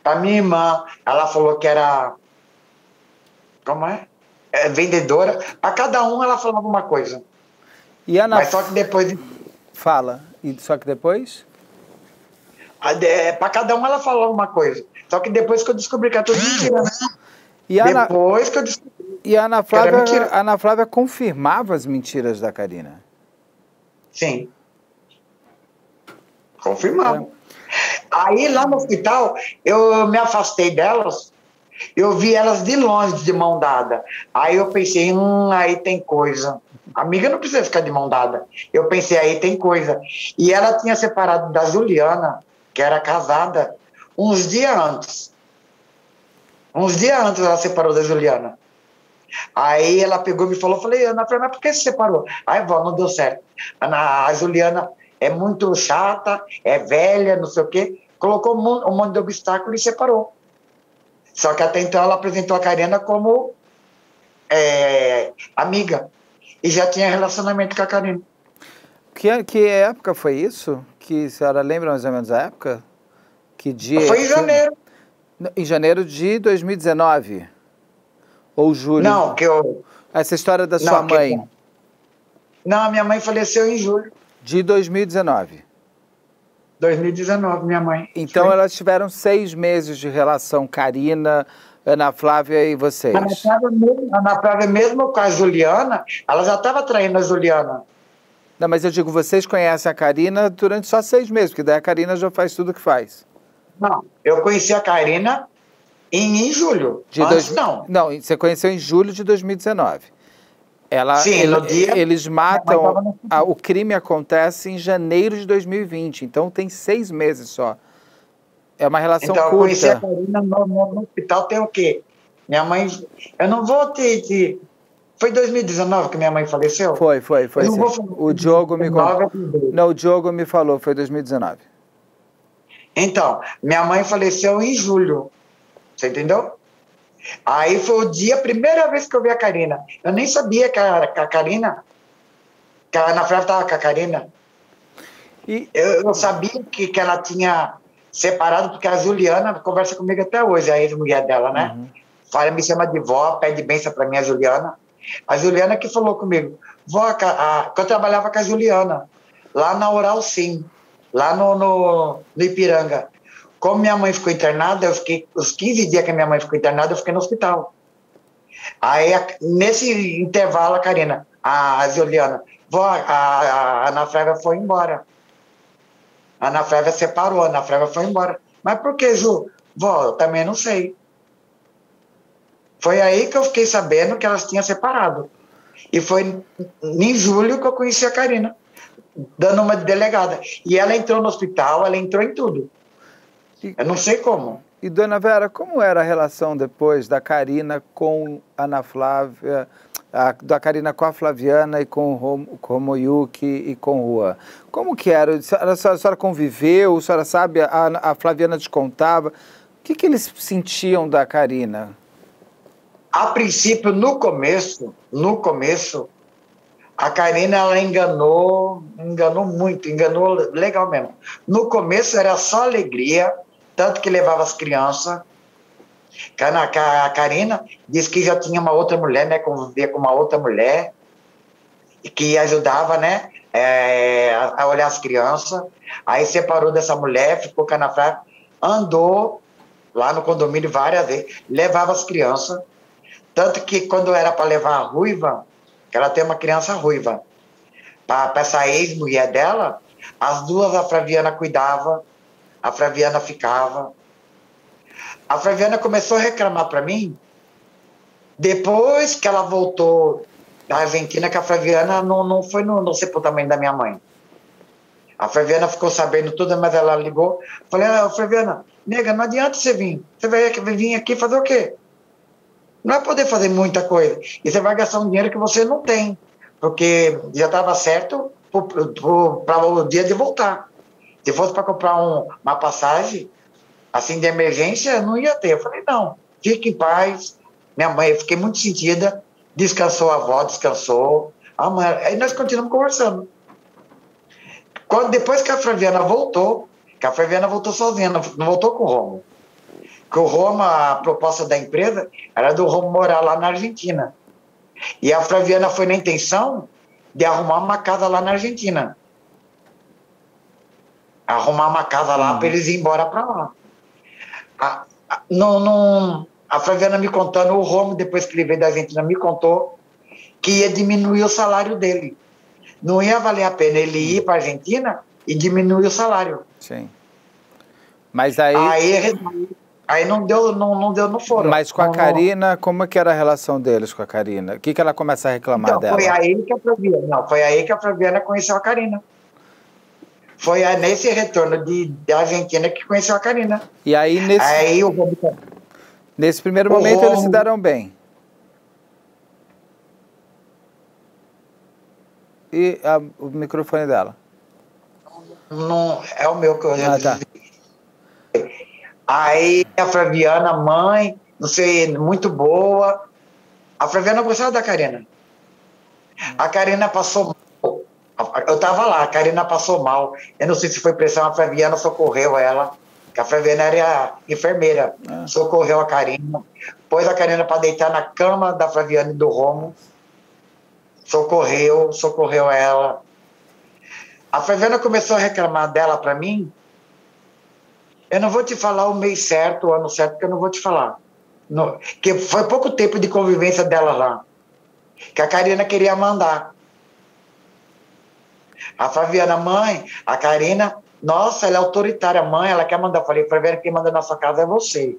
Para minha irmã, ela falou que era. Como é? é vendedora. Para cada um, ela falava uma coisa. E Ana... Mas só que depois. Fala. E só que depois? É, para cada um ela falou uma coisa. Só que depois que eu descobri que é tudo mentira, né? E Ana... Depois que eu descobri. E a Ana Flávia, a Ana Flávia confirmava as mentiras da Karina? Sim. Confirmava. É. Aí lá no hospital, eu me afastei delas, eu vi elas de longe, de mão dada. Aí eu pensei, hum, aí tem coisa. Amiga não precisa ficar de mão dada. Eu pensei, aí tem coisa. E ela tinha separado da Juliana, que era casada, uns dias antes. Uns dias antes ela separou da Juliana. Aí ela pegou e me falou, falei, Ana, mas por que você separou? Aí, vó, não deu certo. Ana, a Juliana é muito chata, é velha, não sei o quê. Colocou um monte de obstáculo e separou. Só que até então ela apresentou a Karina como é, amiga. E já tinha relacionamento com a Karina. Que, que época foi isso? Que a senhora lembra mais ou menos a época? Que dia? Foi em janeiro. Em janeiro de 2019? Ou julho? Não, que eu. Essa história da sua não, mãe. Que... Não, minha mãe faleceu em julho. De 2019. 2019, minha mãe. Então Foi. elas tiveram seis meses de relação, Karina, Ana Flávia e vocês. Ana Flávia, mesmo, Ana Flávia, mesmo com a Juliana, ela já estava traindo a Juliana. Não, mas eu digo, vocês conhecem a Karina durante só seis meses, porque daí a Karina já faz tudo o que faz. Não, eu conheci a Karina em, em julho. De Antes, dois, não. Não, você conheceu em julho de 2019. Ela, Sim, ele, no dia, eles matam. A, o crime acontece em janeiro de 2020, então tem seis meses só. É uma relação então, curta. eu conheci a Karina no, no, no, hospital, tem o quê? Minha mãe. Eu não vou te. te foi 2019 que minha mãe faleceu? Foi, foi, foi. O Diogo me contou. Não, o Diogo me falou, foi 2019. Então, minha mãe faleceu em julho. Você entendeu? Aí foi o dia, a primeira vez que eu vi a Karina. Eu nem sabia que a, que a Karina, que a Ana Flávia estava com a Karina. E... Eu, eu sabia que, que ela tinha separado, porque a Juliana conversa comigo até hoje, a ex-mulher dela, né? Uhum. Fala, me chama de vó, pede bênção para mim, a Juliana. A Juliana que falou comigo, vó, a, a, que eu trabalhava com a Juliana, lá na Oral Sim, lá no, no, no Ipiranga. Como minha mãe ficou internada, eu fiquei, os 15 dias que minha mãe ficou internada, eu fiquei no hospital. Aí, nesse intervalo, a Karina, a Juliana, vó, a, a, Ana Flávia foi embora. A Ana Flávia separou, a Ana Flávia foi embora. Mas por que, Ju? Vó, eu também não sei. Foi aí que eu fiquei sabendo que elas tinham separado. E foi em julho que eu conheci a Karina, dando uma delegada. E ela entrou no hospital, ela entrou em tudo. Eu não sei como. E, dona Vera, como era a relação depois da Karina com a Ana Flávia, a, da Karina com a Flaviana e com o Romoyuki e com o Juan? Como que era? A senhora, a senhora conviveu? A senhora sabe? A, a Flaviana descontava. O que, que eles sentiam da Karina? A princípio, no começo, no começo, a Karina ela enganou, enganou muito, enganou legal mesmo. No começo era só alegria, tanto que levava as crianças. A Karina disse que já tinha uma outra mulher, né? Convivia com uma outra mulher, e que ajudava, né? É, a olhar as crianças. Aí separou dessa mulher, ficou com a andou lá no condomínio várias vezes, levava as crianças. Tanto que quando era para levar a ruiva, que ela tem uma criança ruiva, para essa ex-mulher dela, as duas a Flaviana cuidava, a Flaviana ficava. A Flaviana começou a reclamar para mim depois que ela voltou da Argentina, que a Flaviana não, não foi no, no sepultamento da minha mãe. A Flaviana ficou sabendo tudo, mas ela ligou. Falei, ah, Flaviana, nega, não adianta você vir. Você vai vir aqui fazer o quê? Não é poder fazer muita coisa. E você vai gastar um dinheiro que você não tem. Porque já estava certo para o dia de voltar. Se fosse para comprar um, uma passagem, assim, de emergência, não ia ter. Eu falei, não, fique em paz. Minha mãe, eu fiquei muito sentida. Descansou a avó, descansou. A mãe, aí nós continuamos conversando. Quando, depois que a Flaviana voltou, que a Flaviana voltou sozinha, não, não voltou com o Romo. Que o Romo, a proposta da empresa era do Romo morar lá na Argentina. E a Flaviana foi na intenção de arrumar uma casa lá na Argentina arrumar uma casa lá para eles ir embora para lá. A, a, não, não, a Flaviana me contando, o Romo, depois que ele veio da Argentina, me contou que ia diminuir o salário dele. Não ia valer a pena ele ir para a Argentina e diminuir o salário. Sim. Mas aí. Aí, aí não, deu, não, não deu no foro. Mas com a Karina, como é que era a relação deles com a Karina? O que, que ela começa a reclamar então, dela? Foi aí que a Flaviana, não, foi aí que a Flaviana conheceu a Karina. Foi nesse retorno de, de Argentina que conheceu a Karina. E aí, nesse, aí o nesse primeiro momento, eles se deram bem. E a, o microfone dela? Não, é o meu que eu ah, tá. Aí a Flaviana, mãe, não sei, muito boa. A Flaviana gostava da Karina. A Karina passou eu estava lá, a Karina passou mal. Eu não sei se foi pressão, a Flaviana socorreu ela. Que a Flaviana era enfermeira, é. socorreu a Karina. Pôs a Karina para deitar na cama da Flaviana e do Romo. Socorreu, socorreu ela. A Flaviana começou a reclamar dela para mim. Eu não vou te falar o mês certo, o ano certo, porque eu não vou te falar. No, que foi pouco tempo de convivência dela lá. Que a Karina queria mandar. A Flaviana, mãe, a Karina, nossa, ela é autoritária, mãe, ela quer mandar. Eu falei, Flaviana, quem manda na sua casa é você.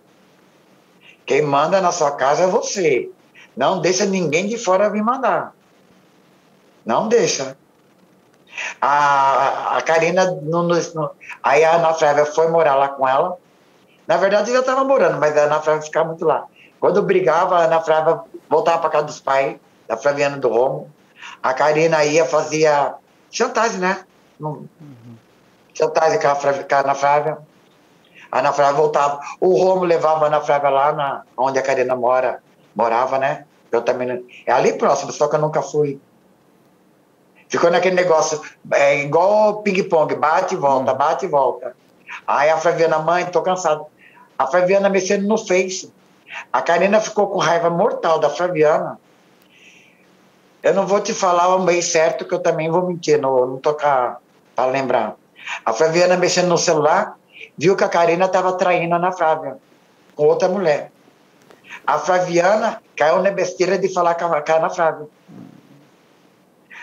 Quem manda na sua casa é você. Não deixa ninguém de fora vir mandar. Não deixa. A, a Karina, no, no, no, aí a Ana Flávia foi morar lá com ela. Na verdade, eu já estava morando, mas a Ana Flávia ficava muito lá. Quando brigava, a Ana Flávia voltava para casa dos pais, da Flaviana do Romo. A Karina ia, fazia chantagem, né? Uhum. Chantagem com a, Flávia, com a Ana Flávia. A Ana Flávia voltava. O Romo levava a Ana Flávia lá na, onde a Karina mora, morava, né? Eu também. É ali próximo, só que eu nunca fui. Ficou naquele negócio, é igual ping-pong, bate e volta, uhum. bate e volta. Aí a Flaviana, mãe, tô cansado. A Flaviana mexendo no Face. A Karina ficou com raiva mortal da Flaviana. Eu não vou te falar o mês certo, que eu também vou mentir, não, não tocar para lembrar. A Flaviana mexendo no celular, viu que a Karina estava traindo a Ana Flávia com outra mulher. A Flaviana caiu na besteira de falar com a, com a Ana Flávia.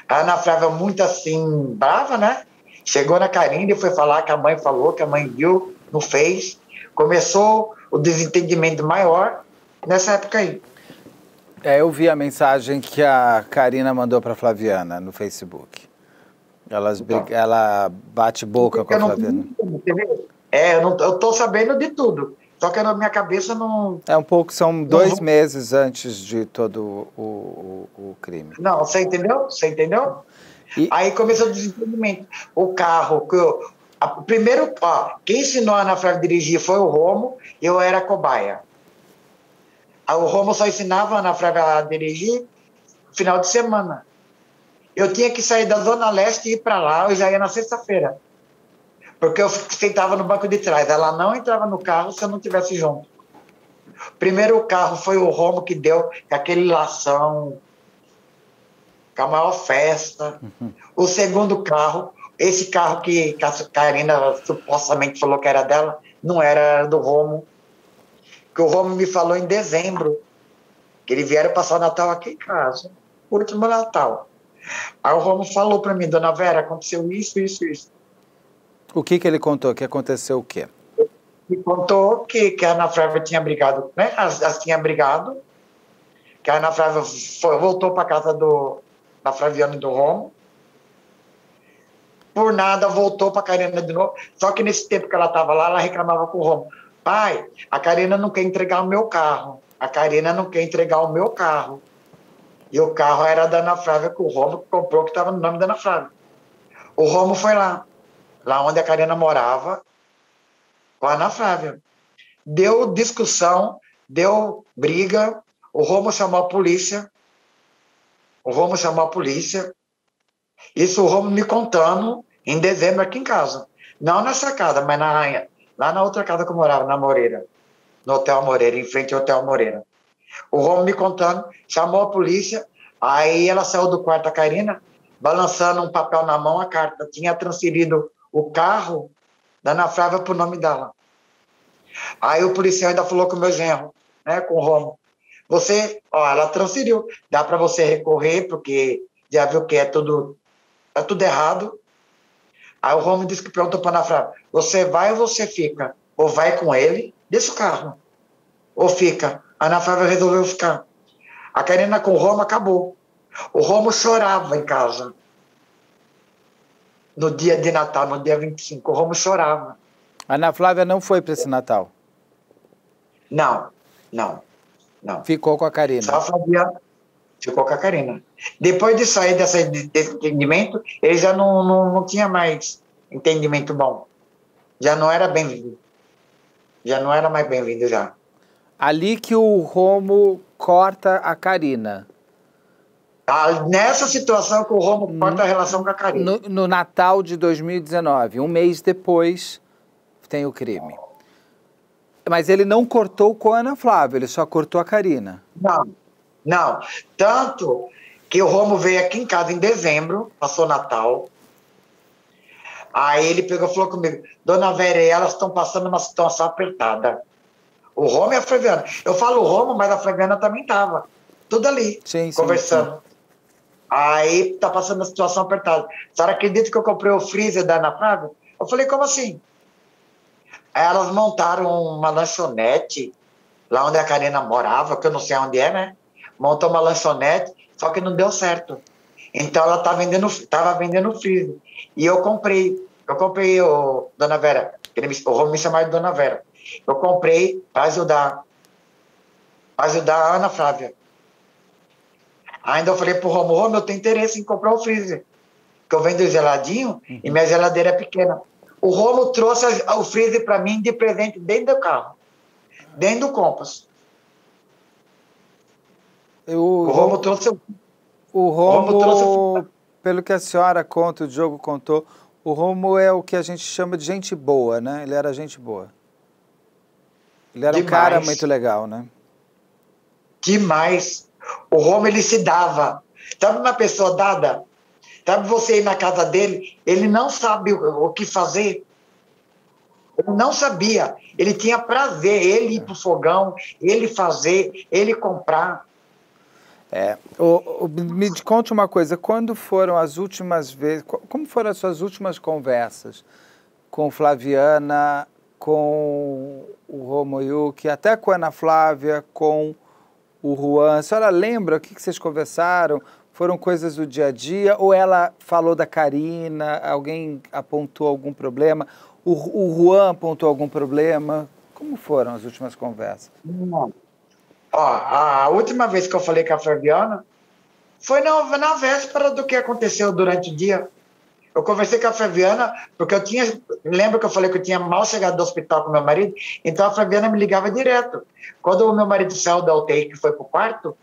A Ana Flávia, muito assim, brava, né? Chegou na Karina e foi falar que a mãe falou, que a mãe viu, não fez. Começou o desentendimento maior nessa época aí. É, eu vi a mensagem que a Karina mandou para Flaviana no Facebook. Elas, então, ela bate boca com a Flaviana. É, eu, não, eu tô sabendo de tudo. Só que na minha cabeça não. É um pouco, são dois não... meses antes de todo o, o, o, crime. Não, você entendeu? Você entendeu? E... Aí começou o desentendimento. O carro, que eu, a, primeiro, ó, quem ensinou a Ana Flávia a dirigir foi o Romo, eu era cobaia. O Romo só ensinava a Ana Flávia a dirigir final de semana. Eu tinha que sair da Zona Leste e ir para lá, eu já ia na sexta-feira porque eu sentava no banco de trás. Ela não entrava no carro se eu não tivesse junto. Primeiro carro foi o Romo que deu aquele lação, com a maior festa. Uhum. O segundo carro, esse carro que a Karina supostamente falou que era dela, não era, era do Romo. Que o Romo me falou em dezembro, que eles vieram passar o Natal aqui em casa, o último Natal. Aí o Romo falou para mim, dona Vera, aconteceu isso, isso, isso. O que, que ele contou? Que aconteceu o quê? Ele contou que, que a Ana Flávia tinha brigado, né? As, as tinha brigado, que a Ana Flávia foi, voltou para casa do, da Flaviana e do Romo. Por nada, voltou para a Karina de novo. Só que nesse tempo que ela estava lá, ela reclamava com o Romo. Pai, a Karina não quer entregar o meu carro. A Karina não quer entregar o meu carro. E o carro era da Ana Flávia, que o Romo comprou, que estava no nome da Ana Flávia. O Romo foi lá lá onde a Karina morava, com a Ana Flávia. Deu discussão, deu briga, o Romo chamou a polícia, o Romo chamou a polícia, isso o Romo me contando em dezembro aqui em casa. Não nessa casa, mas na, lá na outra casa que eu morava, na Moreira, no Hotel Moreira, em frente ao Hotel Moreira. O Romo me contando, chamou a polícia, aí ela saiu do quarto, a Karina, balançando um papel na mão, a carta. Tinha transferido o carro da Ana Flávia para o nome dela. Aí o policial ainda falou com o meu genro, né, com o Romo. Você, ó, ela transferiu, dá para você recorrer, porque já viu que é tudo, é tudo errado. Aí o Romo disse que perguntou para a Ana Flávia, você vai ou você fica? Ou vai com ele, desse carro, ou fica. A Ana Flávia resolveu ficar. A Karina com o Romo acabou. O Romo chorava em casa no dia de Natal, no dia 25. O Romo chorava. A Ana Flávia não foi para esse Natal? Não, não, não. Ficou com a Karina? Só Flavia ficou com a Karina. Depois de sair desse, desse entendimento, ele já não, não, não tinha mais entendimento bom. Já não era bem-vindo. Já não era mais bem-vindo já. Ali que o Romo corta a Karina. Ah, nessa situação que o Romo corta a relação com a Karina. No, no, Natal de 2019, um mês depois, tem o crime. Mas ele não cortou com a Ana Flávia, ele só cortou a Karina. Não, não. Tanto que o Romo veio aqui em casa em dezembro, passou Natal. Aí ele pegou e falou comigo, Dona Vera e elas estão passando uma situação apertada. O Romo e a Flaviana. Eu falo o Romo, mas a Flaviana também estava. Tudo ali, sim, conversando. Sim, sim. Aí tá passando uma situação apertada. A senhora acredita que eu comprei o freezer da Ana Flávia? Eu falei, como assim? Aí elas montaram uma lanchonete lá onde a Karina morava, que eu não sei onde é, né? Montou uma lanchonete, só que não deu certo. Então ela tá vendendo, tava vendendo freezer. E eu comprei. Eu comprei, o Dona Vera, ele me, eu vou me chamar de Dona Vera. Eu comprei para ajudar. Para ajudar a Ana Flávia. Ainda eu falei pro Romo, Romo, eu tenho interesse em comprar um freezer. Que eu vendo geladinho uhum. e minha geladeira é pequena. O Romo trouxe o freezer para mim de presente dentro do carro. Dentro do Compass. Eu, o Romo trouxe o... Romo, Romo trouxe pelo que a senhora conta, o Diogo contou, o Romo é o que a gente chama de gente boa, né? Ele era gente boa. Ele era Demais. um cara muito legal, né? Demais. O Romo, ele se dava. Sabe uma pessoa dada? Sabe você ir na casa dele, ele não sabe o, o que fazer. Ele não sabia. Ele tinha prazer, ele ir para o fogão, ele fazer, ele comprar. É, o, o, me conte uma coisa, quando foram as últimas vezes, como foram as suas últimas conversas com Flaviana, com o Romo Yuki, até com a Ana Flávia, com o Juan. A senhora lembra o que, que vocês conversaram? Foram coisas do dia a dia? Ou ela falou da Karina? Alguém apontou algum problema? O, o Juan apontou algum problema? Como Como foram as últimas conversas? Não. Ó, a última vez que eu falei com a Flaviana foi na, na véspera do que aconteceu durante o dia. Eu conversei com a Flaviana, porque eu tinha. Lembra que eu falei que eu tinha mal chegado do hospital com meu marido? Então a Flaviana me ligava direto. Quando o meu marido saiu da UTI, que foi pro quarto,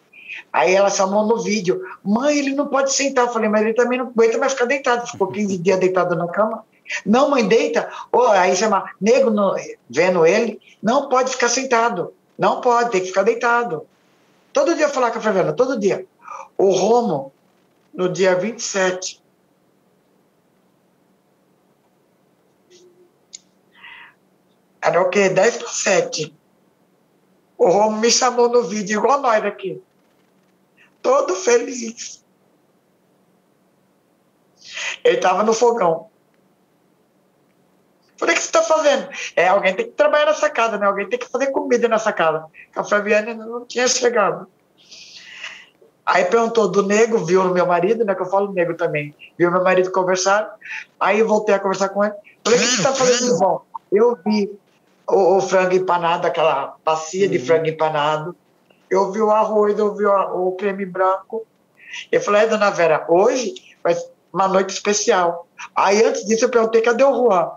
aí ela chamou no vídeo: Mãe, ele não pode sentar. Eu falei, mas ele também não aguenta mais ficar deitado. Ficou 15 dias deitado na cama. Não, mãe, deita. Oh, aí chama, nego no, vendo ele, não pode ficar sentado. Não pode, tem que ficar deitado. Todo dia eu falar com a Flaviana, todo dia. O Romo, no dia 27, era o quê? 10 para 7. O Romo me chamou no vídeo, igual nós aqui. Todo feliz. Ele estava no fogão. O que você está fazendo? É, alguém tem que trabalhar nessa casa, né? Alguém tem que fazer comida nessa casa. A Flaviana não tinha chegado. Aí perguntou do nego, viu o meu marido, né? Que eu falo nego também. Viu meu marido conversar. Aí eu voltei a conversar com ele. Falei, o que você está fazendo de bom? Eu vi o, o, frango empanado, aquela bacia uhum. de frango empanado. Eu vi o arroz, eu vi o, o creme branco. Eu falei, é, dona Vera, hoje vai uma noite especial. Aí antes disso eu perguntei, cadê o Juan?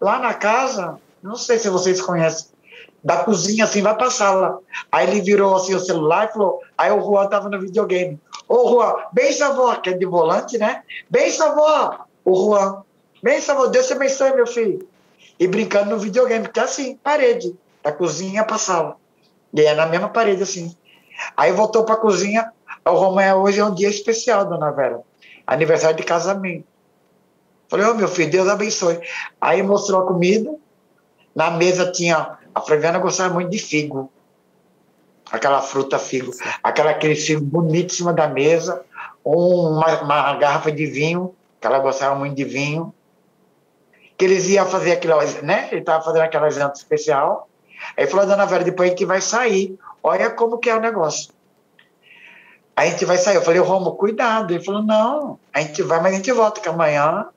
Lá na casa, não sei se vocês conhecem, da cozinha assim, vai pra sala. Aí ele virou assim o celular e falou, aí o Juan tava no videogame. Ô Juan, bem avó, que é de volante, né? Bem avó, o Juan. Bem avó, Deus te abençoe, meu filho. E brincando no videogame, que é assim, parede, da cozinha pra sala. E é na mesma parede, assim. Aí voltou pra cozinha, o Romão hoje é um dia especial, dona Vera. Aniversário de casamento. Falei, ô oh, meu filho, Deus abençoe. Aí mostrou a comida. Na mesa tinha. A Flaviana gostava muito de figo. Aquela fruta figo. Aquela, aquele figo bonito em cima da mesa. Uma, uma garrafa de vinho, que ela gostava muito de vinho. Que eles iam fazer aquilo, né? Ele estava fazendo aquela janta especial. Aí falou, dona Vera, depois a gente vai sair. Olha como que é o negócio. A gente vai sair. Eu falei, Romo, cuidado. Ele falou, não, a gente vai, mas a gente volta, que amanhã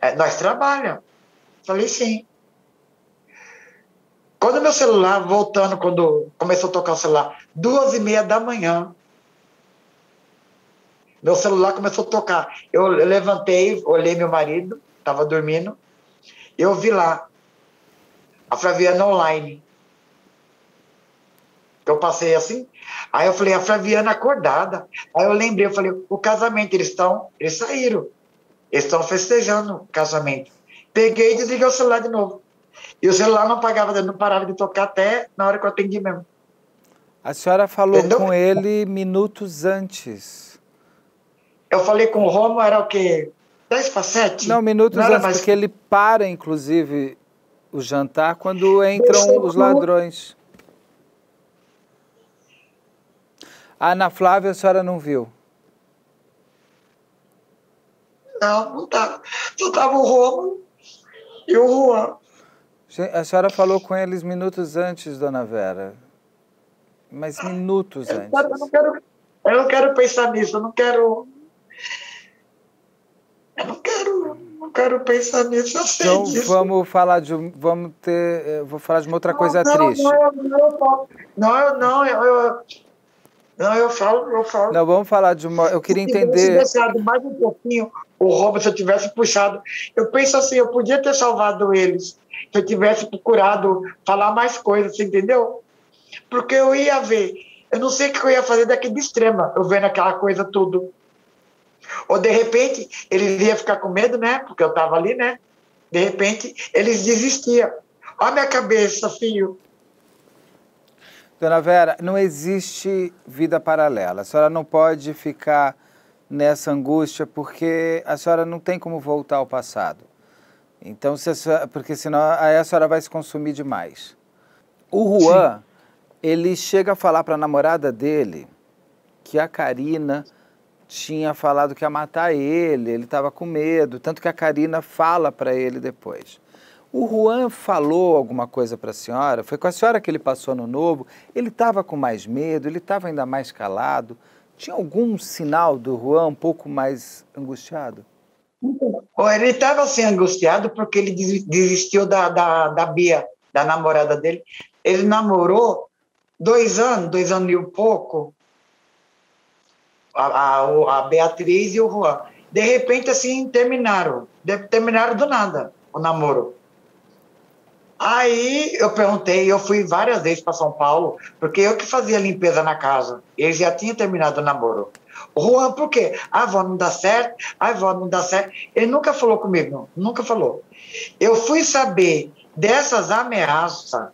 é, nós trabalhamos. Falei, sim. Quando meu celular, voltando, quando começou a tocar o celular, duas e meia da manhã, meu celular começou a tocar. Eu levantei, olhei meu marido, estava dormindo, eu vi lá, a Flaviana online. Eu passei assim, aí eu falei, a Flaviana acordada. Aí eu lembrei, eu falei, o casamento, eles estão, eles saíram. Eles estão festejando o casamento. Peguei e desliguei o celular de novo. E o celular não pagava, não parava de tocar até na hora que eu atendi mesmo. A senhora falou Entendeu? com ele minutos antes. Eu falei com o Romo, era o quê? 10 para 7? Não, minutos não antes, mais... porque ele para, inclusive, o jantar quando entram os ladrões. A Ana Flávia, a senhora não viu? Não, não estava. Só estava o Romulo e o Juan. A senhora falou com eles minutos antes, dona Vera. Mas minutos eu antes. Eu, não quero, eu não quero pensar nisso, eu não quero. Eu não quero, não quero pensar nisso. Eu sei então disso. vamos falar de vamos ter, vou falar de uma outra não, coisa não, triste. Não, não, não, não, não eu, eu, não, eu falo, eu falo. Não, vamos falar de uma. Eu queria entender. Mais um pouquinho, o eu tivesse puxado. Eu penso assim, eu podia ter salvado eles se eu tivesse procurado falar mais coisas, entendeu? Porque eu ia ver. Eu não sei o que eu ia fazer daqui de extrema, eu vendo aquela coisa tudo. Ou de repente, eles iam ficar com medo, né? Porque eu estava ali, né? De repente, eles desistiam. Olha a minha cabeça, filho. Dona Vera, não existe vida paralela. A senhora não pode ficar nessa angústia porque a senhora não tem como voltar ao passado. Então, senhora, porque senão aí a senhora vai se consumir demais. O Juan, Sim. ele chega a falar para a namorada dele que a Karina tinha falado que ia matar ele, ele estava com medo, tanto que a Karina fala para ele depois. O Juan falou alguma coisa para a senhora? Foi com a senhora que ele passou no novo? Ele estava com mais medo? Ele estava ainda mais calado? Tinha algum sinal do Juan um pouco mais angustiado? Ele estava assim angustiado porque ele desistiu da, da, da Bia, da namorada dele. Ele namorou dois anos, dois anos e um pouco, a, a, a Beatriz e o Juan. De repente, assim, terminaram. Terminaram do nada o namoro. Aí eu perguntei, eu fui várias vezes para São Paulo, porque eu que fazia limpeza na casa. Ele já tinha terminado o namoro. Juan, por quê? A avó não dá certo, a avó não dá certo. Ele nunca falou comigo, não, nunca falou. Eu fui saber dessas ameaças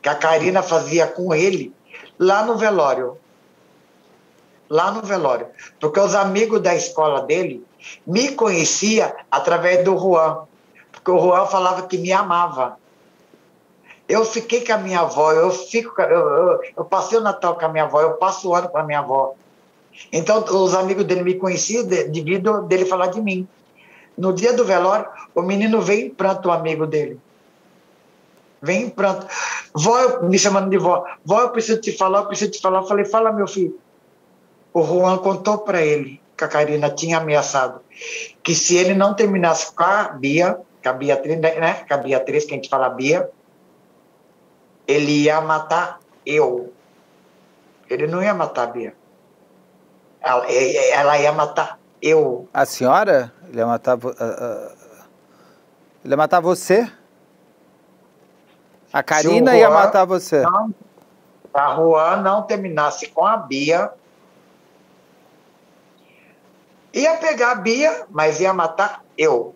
que a Karina fazia com ele lá no velório. Lá no velório. Porque os amigos da escola dele me conhecia através do Juan. O Juan falava que me amava. Eu fiquei com a minha avó, eu fico, eu, eu, eu passei o Natal com a minha avó, eu passo o ano com a minha avó. Então, os amigos dele me conheciam devido dele falar de mim. No dia do velório, o menino veio em pranto, o amigo dele. Vem em pranto. Vó, me chamando de vó. Vó, eu preciso te falar, eu preciso te falar. Eu falei, fala, meu filho. O Juan contou para ele que a Karina tinha ameaçado que se ele não terminasse com a Bia, com a Beatriz, né? Com a Beatriz, que a gente fala Bia, ele ia matar eu. Ele não ia matar a Bia. Ela, ela ia matar eu. A senhora? Ele ia matar, uh, uh, ele ia matar você? A Karina ia matar você? Não, a Juan não terminasse com a Bia, ia pegar a Bia, mas ia matar eu.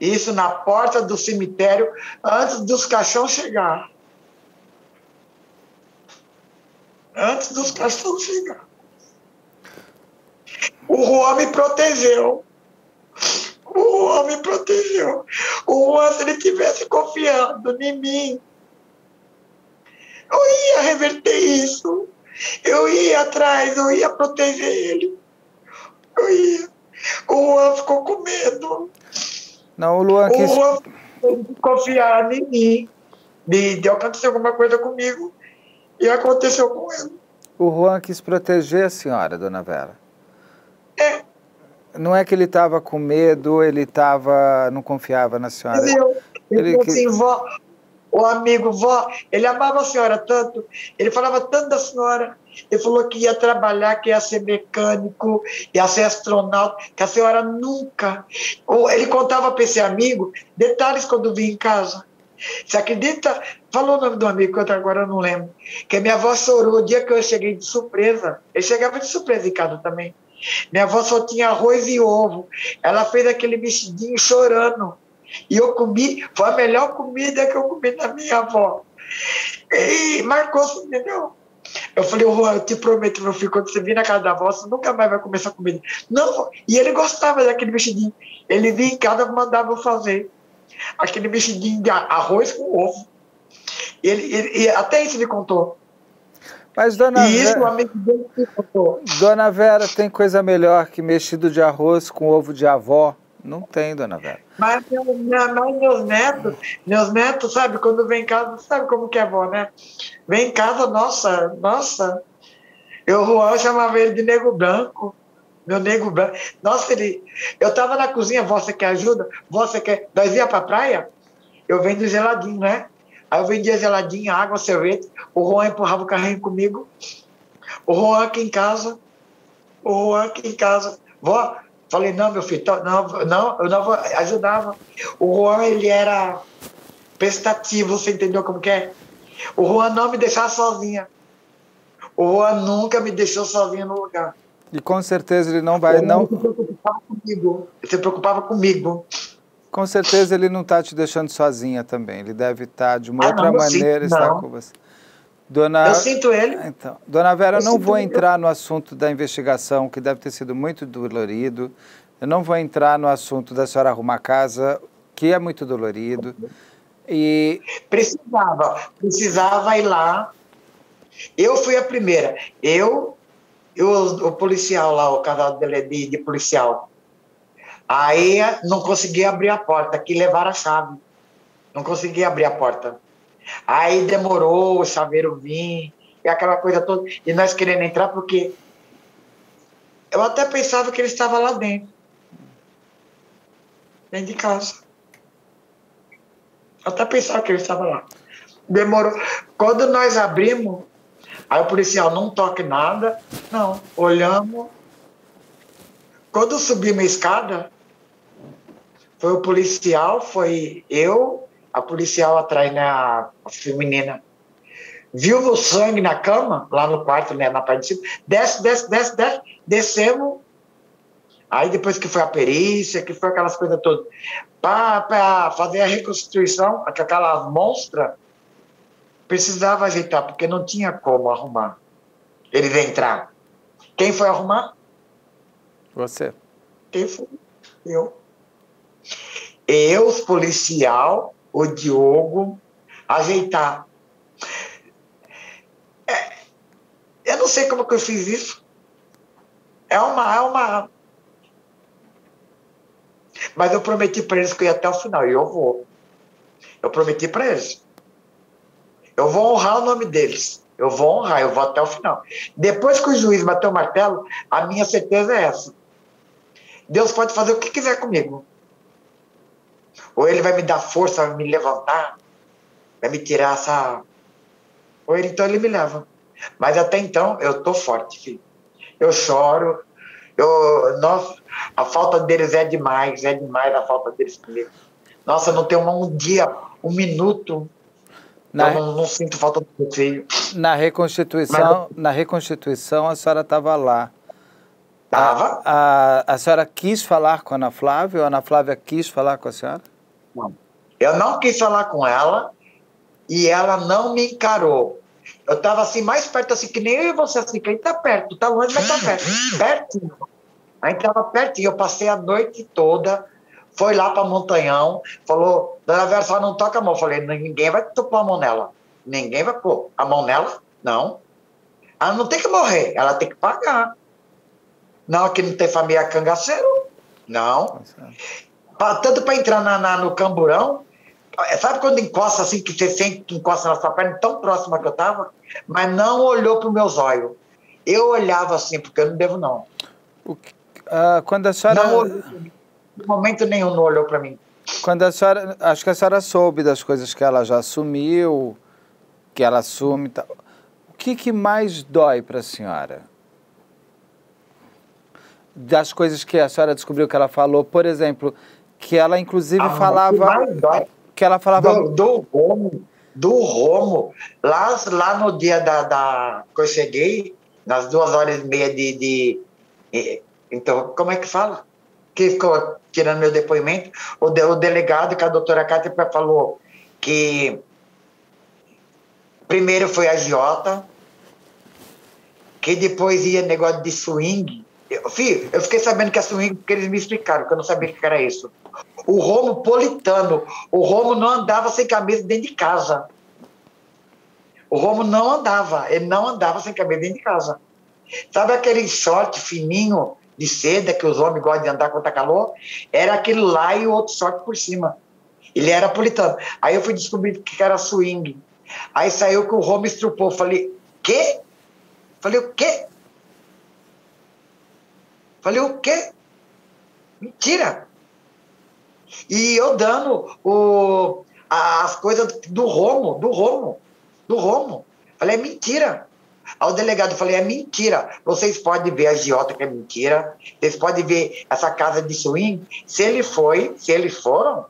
Isso na porta do cemitério, antes dos caixões chegar. Antes dos caixões chegar. O Juan me protegeu. O Juan me protegeu. O Juan, se ele tivesse confiando em mim, eu ia reverter isso. Eu ia atrás, eu ia proteger ele. Eu ia. O Juan ficou com medo. Não, o Luan quis... O Juan confiar em mim, de, de acontecer alguma coisa comigo, e aconteceu com ele. O Juan quis proteger a senhora, dona Vera. É. Não é que ele estava com medo, ele estava, não confiava na senhora. Eu, ele, ele assim, vó, o amigo, vó, ele amava a senhora tanto, ele falava tanto da senhora, ele falou que ia trabalhar, que ia ser mecânico, ia ser astronauta, que a senhora nunca. Ele contava para esse amigo detalhes quando vinha em casa. Você acredita? Falou o nome do amigo que eu agora não lembro. Que minha avó chorou o dia que eu cheguei de surpresa. Ele chegava de surpresa em casa também. Minha avó só tinha arroz e ovo. Ela fez aquele mexidinho chorando. E eu comi, foi a melhor comida que eu comi da minha avó. E marcou, entendeu? Eu falei, Juan, eu te prometo, meu filho, quando você vir na casa da avó, você nunca mais vai comer essa comida. Não, e ele gostava daquele mexidinho. Ele vinha em casa e mandava eu fazer. Aquele mexidinho de arroz com ovo. Ele, ele, e até isso ele contou. Mas, dona e isso Vera, amigo. Dona Vera, tem coisa melhor que mexido de arroz com ovo de avó? Não tem, dona Vera. Mas, mas meus netos, meus netos, sabe, quando vem em casa, sabe como que é bom, né? Vem em casa, nossa, nossa. Eu, Juan chamava ele de nego branco. Meu nego branco. Nossa, ele. Eu tava na cozinha, você quer ajuda? Você quer. Nós ia pra praia? Eu vendo geladinho, né? Aí eu vendia geladinho, água, sorvete. O Juan empurrava o carrinho comigo. O Juan aqui em casa. O Juan aqui em casa. Vó, falei, não, meu filho, não, não, eu não vou, ajudava. O Juan, ele era prestativo, você entendeu como que é? O Juan não me deixava sozinha. O Juan nunca me deixou sozinha no lugar. E com certeza ele não vai, não... Se preocupava comigo. Ele se preocupava comigo. Com certeza ele não está te deixando sozinha também. Ele deve estar tá, de uma ah, outra não, maneira sinto, estar com você. Dona... Eu sinto ele. Então, Dona Vera, eu não vou entrar ele. no assunto da investigação, que deve ter sido muito dolorido. Eu não vou entrar no assunto da senhora arrumar casa, que é muito dolorido. E... Precisava, precisava ir lá. Eu fui a primeira. Eu, eu o policial lá, o casal de, de policial, Aí não consegui abrir a porta, que levaram a chave. Não consegui abrir a porta. Aí demorou o chaveiro vir, e aquela coisa toda. E nós querendo entrar porque eu até pensava que ele estava lá dentro. Dentro de casa. Até pensava que ele estava lá. Demorou. Quando nós abrimos, aí o policial não toque nada. Não, olhamos. Quando subimos a escada, foi o policial, foi eu, a policial atrás, né, a, a feminina. Viu o sangue na cama, lá no quarto, né, na parte de cima. Desce, desce, desce, desce. Descemos. Aí depois que foi a perícia, que foi aquelas coisas todas. Para fazer a reconstituição, aquelas monstras, precisava ajeitar, porque não tinha como arrumar. Eles entrar. Quem foi arrumar? Você. Quem foi? Eu eu, policial, o Diogo, ajeitar. É, eu não sei como que eu fiz isso. É uma, é uma. Mas eu prometi para eles que eu ia até o final, e eu vou. Eu prometi para eles. Eu vou honrar o nome deles. Eu vou honrar, eu vou até o final. Depois que o juiz bateu o martelo, a minha certeza é essa. Deus pode fazer o que quiser comigo. Ou ele vai me dar força, vai me levantar, vai me tirar essa. Ou ele então ele me leva. Mas até então eu tô forte, filho. Eu choro. Eu, nossa, a falta deles é demais, é demais a falta deles comigo. Nossa, não tem um, dia, um minuto na, eu não, não, sinto falta do meu filho. Na reconstituição, Mas, na reconstituição a senhora estava lá. Estava. A, a, a, senhora quis falar com a Ana Flávia ou a Ana Flávia quis falar com a senhora? Eu não quis falar com ela e ela não me encarou. Eu estava assim, mais perto, assim, que nem eu e você, assim, que a gente tá perto, tá longe, mas tá perto. Pertinho. A gente tava pertinho. Eu passei a noite toda, foi lá para Montanhão, falou, Dona Vera, só não toca a mão. Eu falei, ninguém vai topar a mão nela. Ninguém vai pôr a mão nela? Não. Ela não tem que morrer, ela tem que pagar. Não, aqui não tem família cangaceiro. Não pra, tanto para entrar na, na, no camburão, é, sabe quando encosta assim, que você sente que encosta na sua perna, tão próxima que eu estava, mas não olhou para o meu zóio. Eu olhava assim, porque eu não devo não. Que, uh, quando a senhora... Não olhou em momento nenhum não olhou para mim. Quando a senhora, acho que a senhora soube das coisas que ela já assumiu, que ela assume, tal. o que, que mais dói para a senhora? Das coisas que a senhora descobriu que ela falou, por exemplo, que ela inclusive ah, falava que ela falava do, do Romo, do Romo, lá, lá no dia da, da que eu cheguei, nas duas horas e meia de, de então, como é que fala? Que ficou tirando meu depoimento, o, de, o delegado, que a doutora Cátia falou que primeiro foi a Giota, que depois ia negócio de swing. Eu, filho, eu fiquei sabendo que é swing porque eles me explicaram, que eu não sabia o que era isso o Romo Politano. O Romo não andava sem camisa dentro de casa. O Romo não andava, ele não andava sem camisa dentro de casa. Sabe aquele short fininho de seda que os homens gostam de andar quando tá calor? Era aquele lá e o outro short por cima. Ele era politano. Aí eu fui descobrir que era swing. Aí saiu que o Romo estrupou. Falei, quê? Falei, o quê? Falei, o quê? Mentira! E eu dando o, as coisas do Romo, do Romo, do Romo. Falei, é mentira. Ao delegado falei, é mentira. Vocês podem ver a giota que é mentira. Vocês podem ver essa casa de swing. Se ele foi, se eles foram,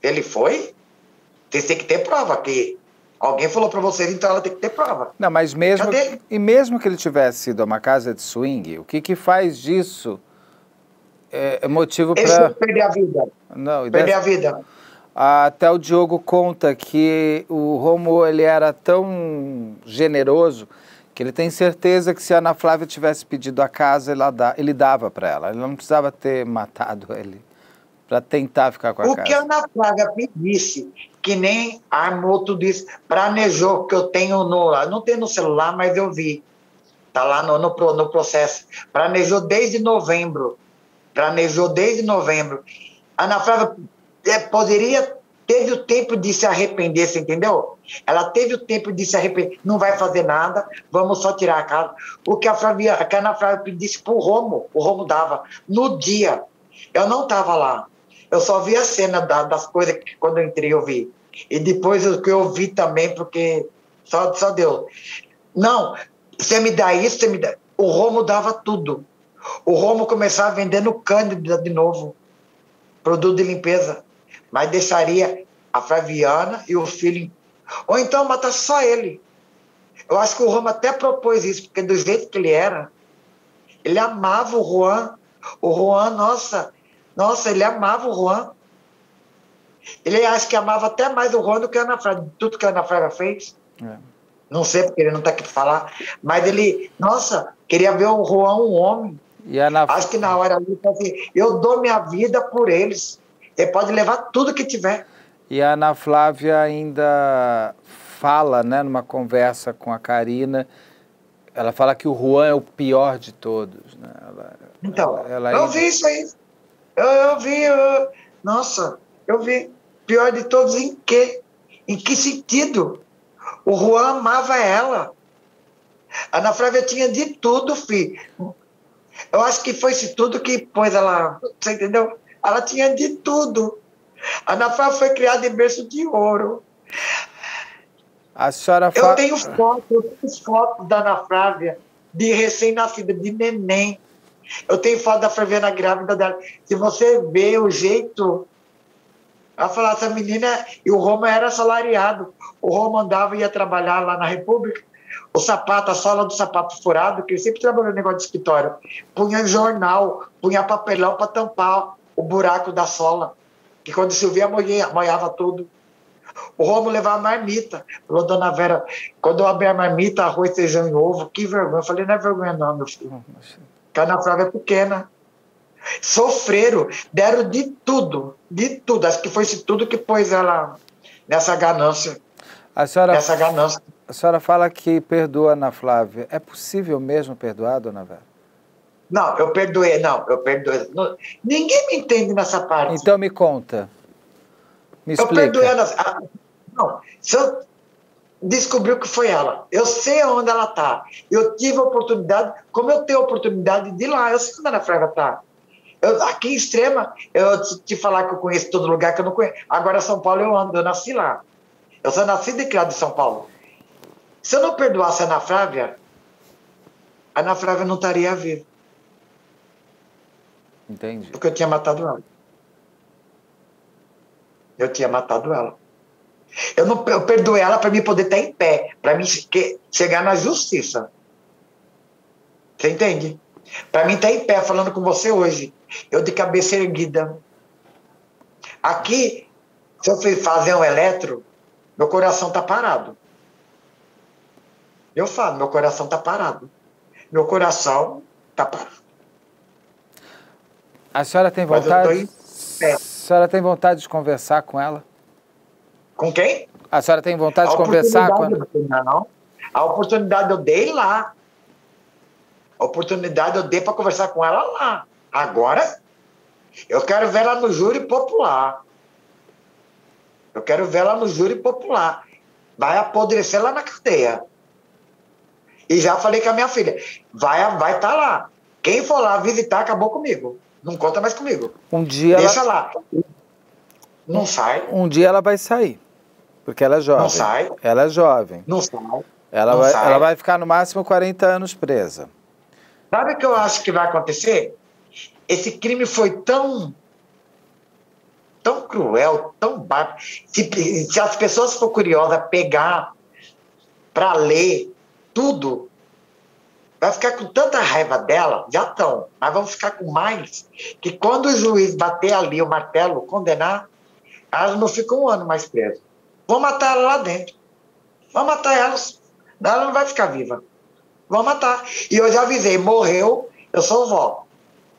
se ele foi, vocês têm que ter prova que alguém falou para vocês, então ela tem que ter prova. Não, mas mesmo Cadê? e mesmo que ele tivesse sido uma casa de swing, o que que faz disso é, é motivo para perder a vida? Não, perder dessa... a vida. Até o Diogo conta que o Romo ele era tão generoso que ele tem certeza que se a Ana Flávia tivesse pedido a casa, ele dava para ela. Ele não precisava ter matado ele para tentar ficar com a o casa. O que a Ana Flávia pedisse, que nem armou tudo isso, planejou, que eu tenho no... Não tenho no celular, mas eu vi. Está lá no, no, no processo. Planejou desde novembro. Planejou desde novembro. Ana Flávia é, poderia teve o tempo de se arrepender, você entendeu? Ela teve o tempo de se arrepender, não vai fazer nada, vamos só tirar a casa. O que a, Flávia, a Ana Flávia pedisse para o Romo, o Romo dava. No dia, eu não estava lá. Eu só vi a cena da, das coisas que quando eu entrei eu vi. E depois o que eu vi também, porque só, só Deus. Não, você me dá isso, você me dá. O Romo dava tudo. O Romo começava vendendo Cândida de novo, produto de limpeza, mas deixaria a Flaviana e o filho. Ou então matar só ele. Eu acho que o Romo até propôs isso, porque do jeito que ele era, ele amava o Juan. O Juan, nossa, nossa, ele amava o Juan. Ele acho que amava até mais o Juan do que a Ana Fraga, tudo que a Ana Fraga fez. É. Não sei porque ele não está aqui para falar, mas ele, nossa, queria ver o Juan um homem. E Ana... Acho que na hora ali, assim, eu dou minha vida por eles. Ele pode levar tudo que tiver. E a Ana Flávia ainda fala, né, numa conversa com a Karina, ela fala que o Juan é o pior de todos. Né? Ela, então, ela, ela eu ainda... vi isso aí. Eu, eu vi, eu, nossa, eu vi. Pior de todos em quê? Em que sentido? O Juan amava ela. A Ana Flávia tinha de tudo, filho. Eu acho que foi isso tudo que pôs ela. Você entendeu? Ela tinha de tudo. A Ana Flávia foi criada em berço de ouro. A senhora. Eu tenho fotos, eu tenho fotos da Ana Flávia de recém-nascida, de neném. Eu tenho foto da Flaviana grávida dela. Se você vê o jeito ela falou, essa menina, e o Roma era salariado. O Roma andava e ia trabalhar lá na República. O sapato, a sola do sapato furado, que ele sempre trabalhou no negócio de escritório, punha jornal, punha papelão para tampar o buraco da sola. Que quando chovia, molhava tudo. O Romo levava marmita. Falou, dona Vera, quando eu abri a marmita, arroz, feijão e ovo, que vergonha. Eu falei, não é vergonha não, meu filho. Porque a Ana Flávia é pequena. Sofreram, deram de tudo, de tudo. Acho que foi isso tudo que pôs ela nessa ganância. A senhora, nessa ganância. A senhora fala que perdoa Ana Flávia. É possível mesmo perdoar, dona Vera? Não, eu perdoei, não, eu perdoei. Não, ninguém me entende nessa parte. Então me conta. Me explica. Eu perdoei Ana. Não, se eu descobriu que foi ela. Eu sei onde ela está. Eu tive a oportunidade, como eu tenho a oportunidade de ir lá, eu sei onde a Ana Flávia está. Eu, aqui em Extrema, eu te, te, falar que eu conheço todo lugar que eu não conheço. Agora, São Paulo, eu ando, eu nasci lá. Eu sou nascido e criado em São Paulo. Se eu não perdoasse a Ana Flávia, a Ana Flávia não estaria viva. Entendi. Porque eu tinha matado ela. Eu tinha matado ela. Eu, não, eu perdoei ela para mim poder estar em pé, para mim chegar na justiça. Você entende? Para mim estar tá em pé falando com você hoje, eu de cabeça erguida. Aqui, se eu fazer um eletro, meu coração está parado. Eu falo, meu coração está parado. Meu coração está parado. A senhora tem vontade? A senhora tem vontade de conversar com ela? Com quem? A senhora tem vontade a de conversar com ela? Não. A oportunidade eu dei lá. A oportunidade eu dei para conversar com ela lá. Agora, eu quero ver ela no júri popular. Eu quero ver ela no júri popular. Vai apodrecer lá na cadeia. E já falei com a minha filha, vai estar vai tá lá. Quem for lá visitar, acabou comigo. Não conta mais comigo. Um dia Deixa ela... lá. Não sai. Um dia ela vai sair. Porque ela é jovem. Não sai. Ela é jovem. Não sai. Ela, não vai, sai. ela vai ficar no máximo 40 anos presa. Sabe o que eu acho que vai acontecer? Esse crime foi tão tão cruel, tão bárbaro. Se, se as pessoas for curiosas pegar para ler tudo, vai ficar com tanta raiva dela, já estão, mas vão ficar com mais, que quando o juiz bater ali o martelo, condenar, não ficam um ano mais presas. Vão matar ela lá dentro. Vão matar elas. Ela não vai ficar viva. Vão matar. E eu já avisei, morreu, eu sou vó.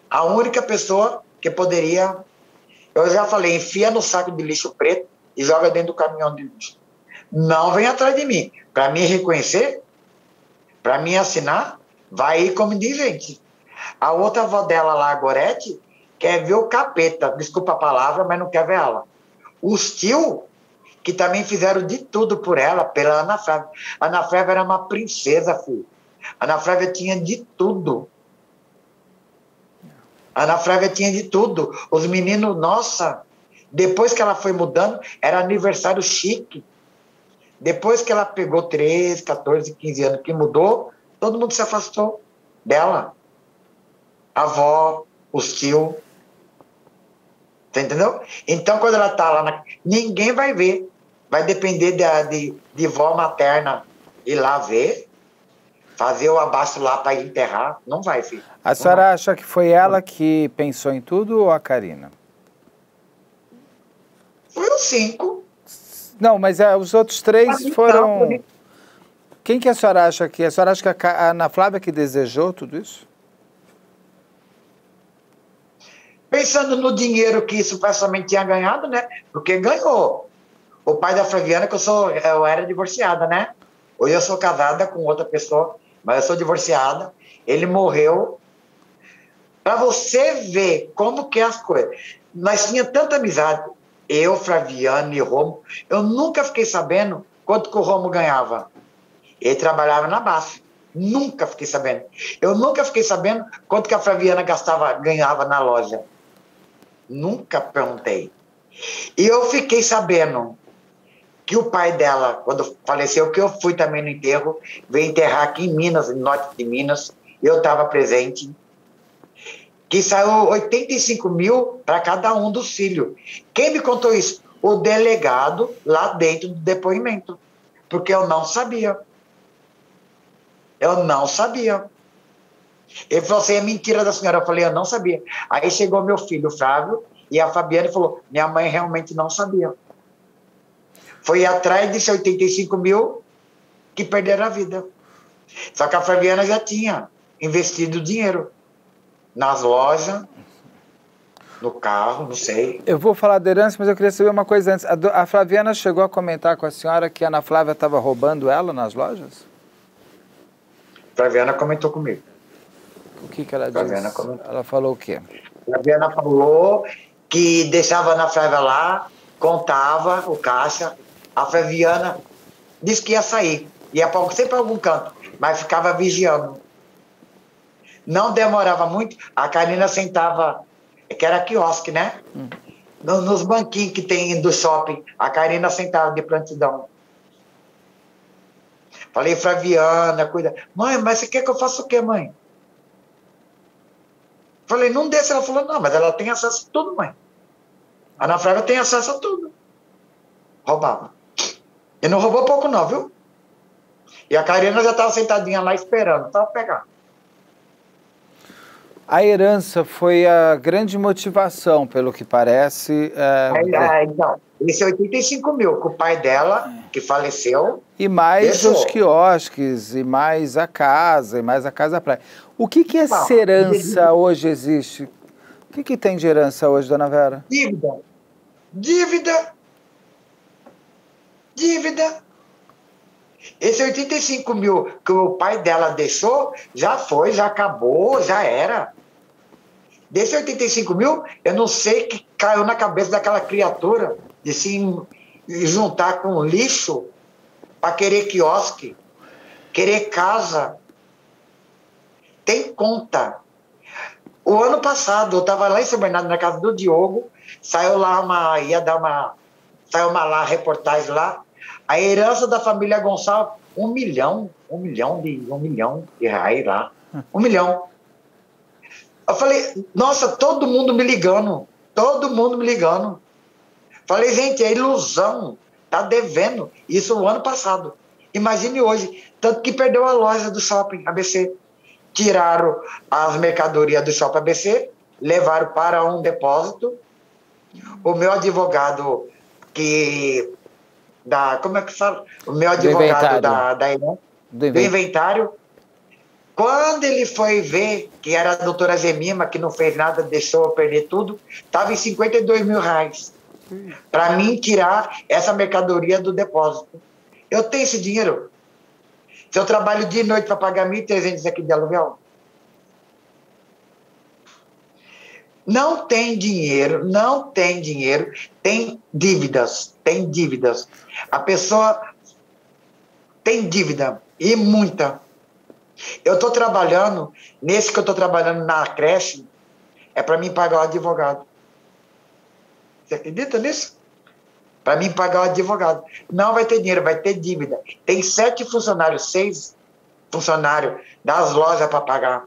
A única pessoa que poderia. Eu já falei, enfia no saco de lixo preto e joga dentro do caminhão de lixo. Não vem atrás de mim. Para mim reconhecer, para mim assinar, vai ir como indigente. A outra avó dela lá, a Gorete, quer ver o capeta, desculpa a palavra, mas não quer ver ela. Os tio que também fizeram de tudo por ela, pela Ana Flávia. Ana Flávia era uma princesa, filho. Ana Flávia tinha de tudo. Ana Flávia tinha de tudo. Os meninos, nossa, Depois que ela foi mudando, era aniversário chique. Depois que ela pegou 13, 14, 15 anos, que mudou, todo mundo se afastou dela. A avó, os tios. Você entendeu? Então, quando ela tá lá, na... ninguém vai ver. Vai depender de, de, de vó materna ir lá ver, fazer o abaixo lá para enterrar. Não vai, filho. A senhora acha que foi ela que pensou em tudo ou a Karina? Foi os cinco. Não, mas é, os outros três foram. Quem que a senhora acha que? A senhora acha que a Ana Flávia que desejou tudo isso? Pensando no dinheiro que supostamente tinha ganhado, né? Porque ganhou. O pai da Flaviana, que eu sou, eu era divorciada, né? Hoje eu sou casada com outra pessoa, mas eu sou divorciada. Ele morreu. Para você ver como que é as coisas. Nós tínhamos tanta amizade, eu, Flaviano e Romo. Eu nunca fiquei sabendo quanto que o Romo ganhava. Ele trabalhava na base. Nunca fiquei sabendo. Eu nunca fiquei sabendo quanto que a Flaviana gastava, ganhava na loja. Nunca perguntei. E eu fiquei sabendo que o pai dela, quando faleceu, que eu fui também no enterro, veio enterrar aqui em Minas, no norte de Minas, eu estava presente, que saiu 85 mil para cada um dos filhos. Quem me contou isso? O delegado lá dentro do depoimento, porque eu não sabia. Eu não sabia. Ele falou assim: é mentira da senhora. Eu falei: eu não sabia. Aí chegou meu filho, Flávio, e a Fabiana falou: minha mãe realmente não sabia. Foi atrás desses 85 mil que perderam a vida. Só que a Fabiana já tinha investido dinheiro nas lojas, no carro, não sei. Eu vou falar da herança, mas eu queria saber uma coisa antes. A Flaviana chegou a comentar com a senhora que a Ana Flávia estava roubando ela nas lojas? Flaviana comentou comigo. O que, que ela disse? Comentou. Ela falou o quê? Flaviana falou que deixava a Ana Flávia lá, contava o caixa, a Flaviana disse que ia sair, ia para sempre algum canto, mas ficava vigiando. Não demorava muito, a Karina sentava, que era quiosque, né? Hum. Nos banquinhos que tem do shopping, a Karina sentava de prontidão. Falei, Flaviana, cuida. Mãe, mas você quer que eu faça o quê, mãe? Falei, não desce. Ela falou, não, mas ela tem acesso a tudo, mãe. A Ana Flávia tem acesso a tudo. Roubava. E não roubou pouco, não, viu? E a Karina já estava sentadinha lá esperando, estava pegando. A herança foi a grande motivação, pelo que parece. É... É, então, esse 85 mil com o pai dela, que faleceu. E mais deixou. os quiosques, e mais a casa, e mais a casa praia. O que, que essa Bom, herança hoje existe? O que, que tem de herança hoje, dona Vera? Dívida. Dívida dívida. Esse 85 mil que o pai dela deixou, já foi, já acabou, já era. Desse 85 mil, eu não sei que caiu na cabeça daquela criatura de se juntar com lixo para querer quiosque, querer casa. Tem conta. O ano passado, eu estava lá em São Bernardo, na casa do Diogo, saiu lá uma. ia dar uma. saiu uma lá, reportagem lá, a herança da família Gonçalves, um milhão, um milhão de, um milhão de reais lá. Um milhão. Eu falei, nossa, todo mundo me ligando. Todo mundo me ligando. Falei, gente, é ilusão. Tá devendo. Isso o ano passado. Imagine hoje. Tanto que perdeu a loja do shopping ABC. Tiraram as mercadorias do shopping ABC, levaram para um depósito. O meu advogado, que da. Como é que fala? O meu advogado da, da do, do inventário. Quando ele foi ver que era a doutora Gemima, que não fez nada, deixou eu perder tudo, estava em 52 mil reais. Para mim tirar essa mercadoria do depósito. Eu tenho esse dinheiro. Se eu trabalho de noite para pagar 1.300 aqui de aluguel, não tem dinheiro, não tem dinheiro, tem dívidas, tem dívidas. A pessoa tem dívida e muita. Eu estou trabalhando, nesse que eu estou trabalhando na creche, é para mim pagar o advogado. Você acredita nisso? Para mim pagar o advogado. Não vai ter dinheiro, vai ter dívida. Tem sete funcionários, seis funcionários das lojas para pagar.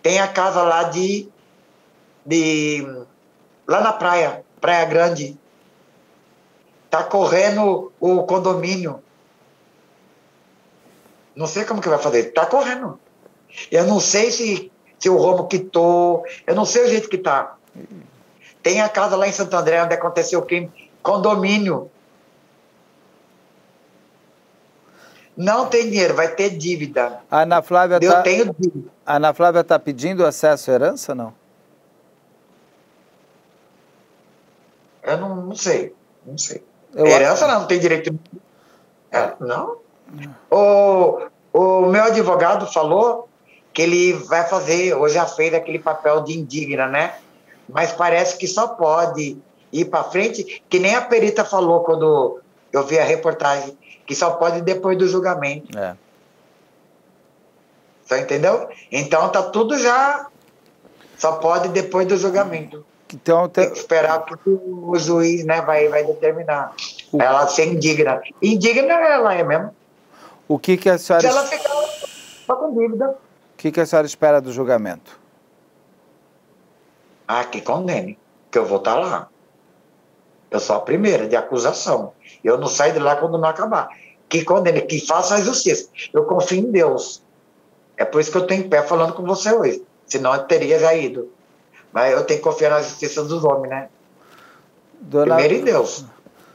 Tem a casa lá de, de. lá na praia, Praia Grande. Tá correndo o condomínio. Não sei como que vai fazer. Tá correndo. Eu não sei se, se o Romo quitou. Eu não sei o jeito que tá. Tem a casa lá em Santo André onde aconteceu o crime. Condomínio. Não tem dinheiro, vai ter dívida. A Ana Flávia Eu tá, tenho dívida. a Ana Flávia está pedindo acesso à herança, não? Eu não, não sei. Não sei. Eu- Herança não, não tem direito. É, não. O, o meu advogado falou que ele vai fazer, ou já fez aquele papel de indigna, né? Mas parece que só pode ir para frente, que nem a perita falou quando eu vi a reportagem, que só pode depois do julgamento. É. Você entendeu? Então tá tudo já. Só pode depois do julgamento. Então, Tem te- que esperar que o juiz né, vai, vai determinar. Ela ser indigna. Indigna ela é mesmo. o que, que a senhora, Se ela ficar só com dívida, o que, que a senhora espera do julgamento? ah, que condene, que eu vou estar lá. Eu sou a primeira de acusação. Eu não saio de lá quando não acabar. Que condene, que faça a justiça. Eu confio em Deus. É por isso que eu estou em pé falando com você hoje. Senão eu teria já ido. Mas eu tenho que confiar na justiça dos homens, né? Dona, Primeiro em Deus.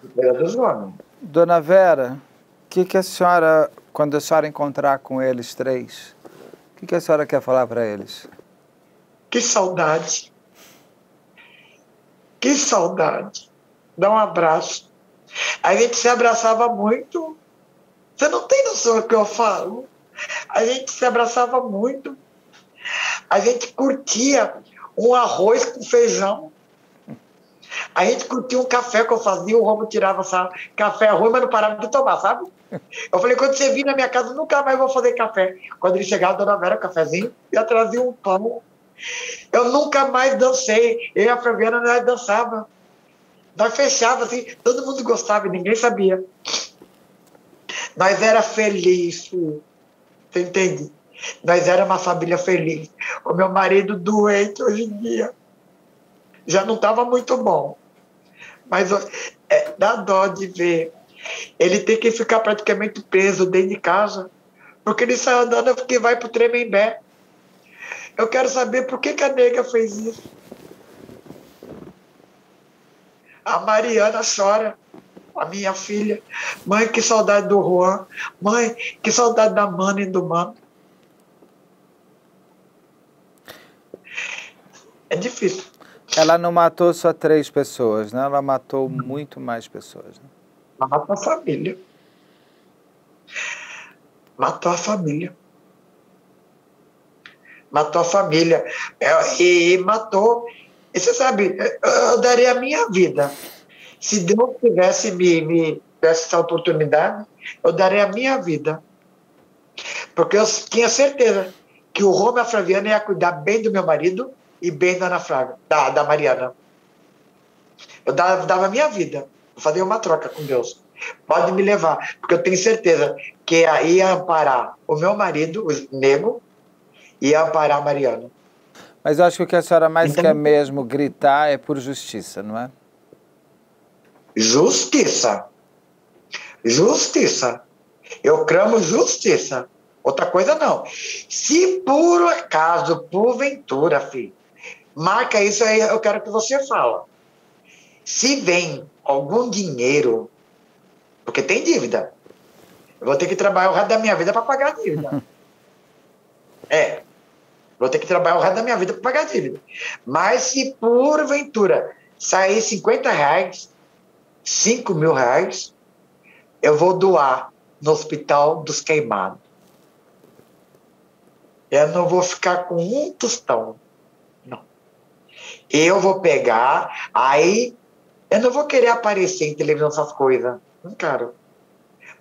Primeiro dos homens. Dona Vera, o que, que a senhora, quando a senhora encontrar com eles três, o que, que a senhora quer falar para eles? Que saudade. Que saudade. Dá um abraço. A gente se abraçava muito. Você não tem noção do que eu falo. A gente se abraçava muito. A gente curtia um arroz com feijão. A gente curtia um café que eu fazia, o Romo tirava essa café ruim, mas não parava de tomar, sabe? Eu falei, quando você vir na minha casa, nunca mais vou fazer café. Quando ele chegava, a dona Vera, um cafezinho, e trazia um pão. Eu nunca mais dancei. Eu e a Flaviana, nós dançava. Nós fechava assim, todo mundo gostava e ninguém sabia. Nós era feliz. Você entende? Nós era uma família feliz. O meu marido doente hoje em dia. Já não estava muito bom. Mas é, dá dó de ver. Ele tem que ficar praticamente preso dentro de casa. Porque ele sai andando porque vai pro Tremembé. Eu quero saber por que, que a nega fez isso. A Mariana chora, a minha filha. Mãe, que saudade do Juan. Mãe, que saudade da Mana e do Mano. É difícil. Ela não matou só três pessoas, né? Ela matou muito mais pessoas. né? Matou a família. Matou a família. Matou a família. É, E, matou. E você sabe, eu, daria a minha vida. Se Deus tivesse me, me desse essa oportunidade, eu daria a minha vida. Porque eu tinha certeza que o Roma a Flaviana ia cuidar bem do meu marido e bem da Ana Flávia, da, da Mariana. Eu dava, dava a minha vida. Eu fazia uma troca com Deus. Pode me levar, porque eu tenho certeza que ia amparar o meu marido, o nego, e ia amparar a Mariana. Mas eu acho que o que a senhora mais Então- quer mesmo gritar é por justiça, não é? Justiça. Justiça. Eu clamo justiça. Outra coisa não. Se por acaso, porventura, filho, marca isso aí, eu quero que você fala. Se vem algum dinheiro, porque tem dívida, eu vou ter que trabalhar o resto da minha vida para pagar a dívida. é. Vou ter que trabalhar o resto da minha vida para pagar a dívida. Mas se porventura sair 50 reais, 5 mil reais, eu vou doar no Hospital dos Queimados. Eu não vou ficar com um tostão. Não. Eu vou pegar, aí eu não vou querer aparecer em televisão essas coisas. Não quero.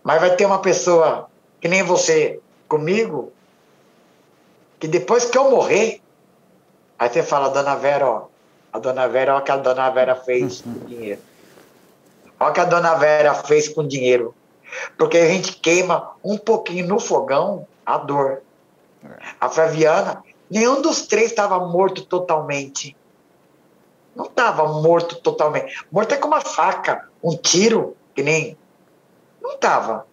Mas vai ter uma pessoa que nem você comigo, que depois que eu morrer, aí você fala, dona Vera, ó, A dona Vera, olha o que a dona Vera fez com dinheiro. Olha o que a dona Vera fez com dinheiro. Porque a gente queima um pouquinho no fogão a dor. A Flaviana, nenhum dos três estava morto totalmente. Não estava morto totalmente. Morto é com uma faca, um tiro, que nem. Não estava.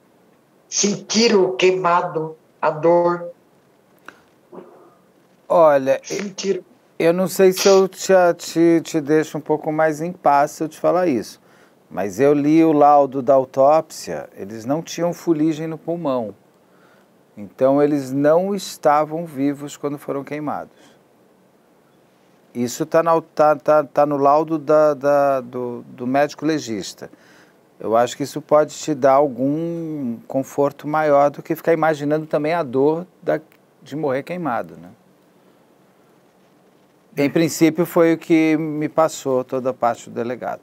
Sentiram queimado, a dor. Olha, Sentiram. eu não sei se eu te, te, te deixo um pouco mais em paz se eu te falar isso. Mas eu li o laudo da autópsia, eles não tinham fuligem no pulmão. Então eles não estavam vivos quando foram queimados. Isso está tá, tá, tá no laudo da, da, do, do médico legista. Eu acho que isso pode te dar algum conforto maior do que ficar imaginando também a dor da, de morrer queimado, né? Em princípio foi o que me passou toda a parte do delegado.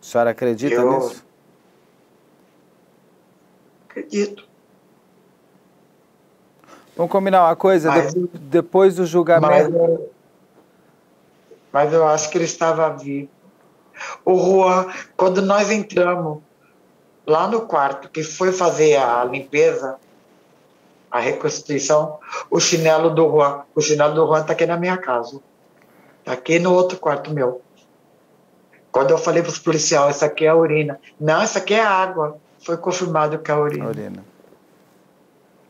A senhora acredita eu... nisso? Acredito. Vamos combinar uma coisa, mas, de, depois do julgamento. Mas eu, mas eu acho que ele estava vivo. O Juan, quando nós entramos lá no quarto, que foi fazer a limpeza, a reconstituição, o chinelo do Juan, o chinelo do Juan está aqui na minha casa. Está aqui no outro quarto meu. Quando eu falei para os policiais, isso aqui é a urina. Não, isso aqui é água. Foi confirmado que é a urina. A urina.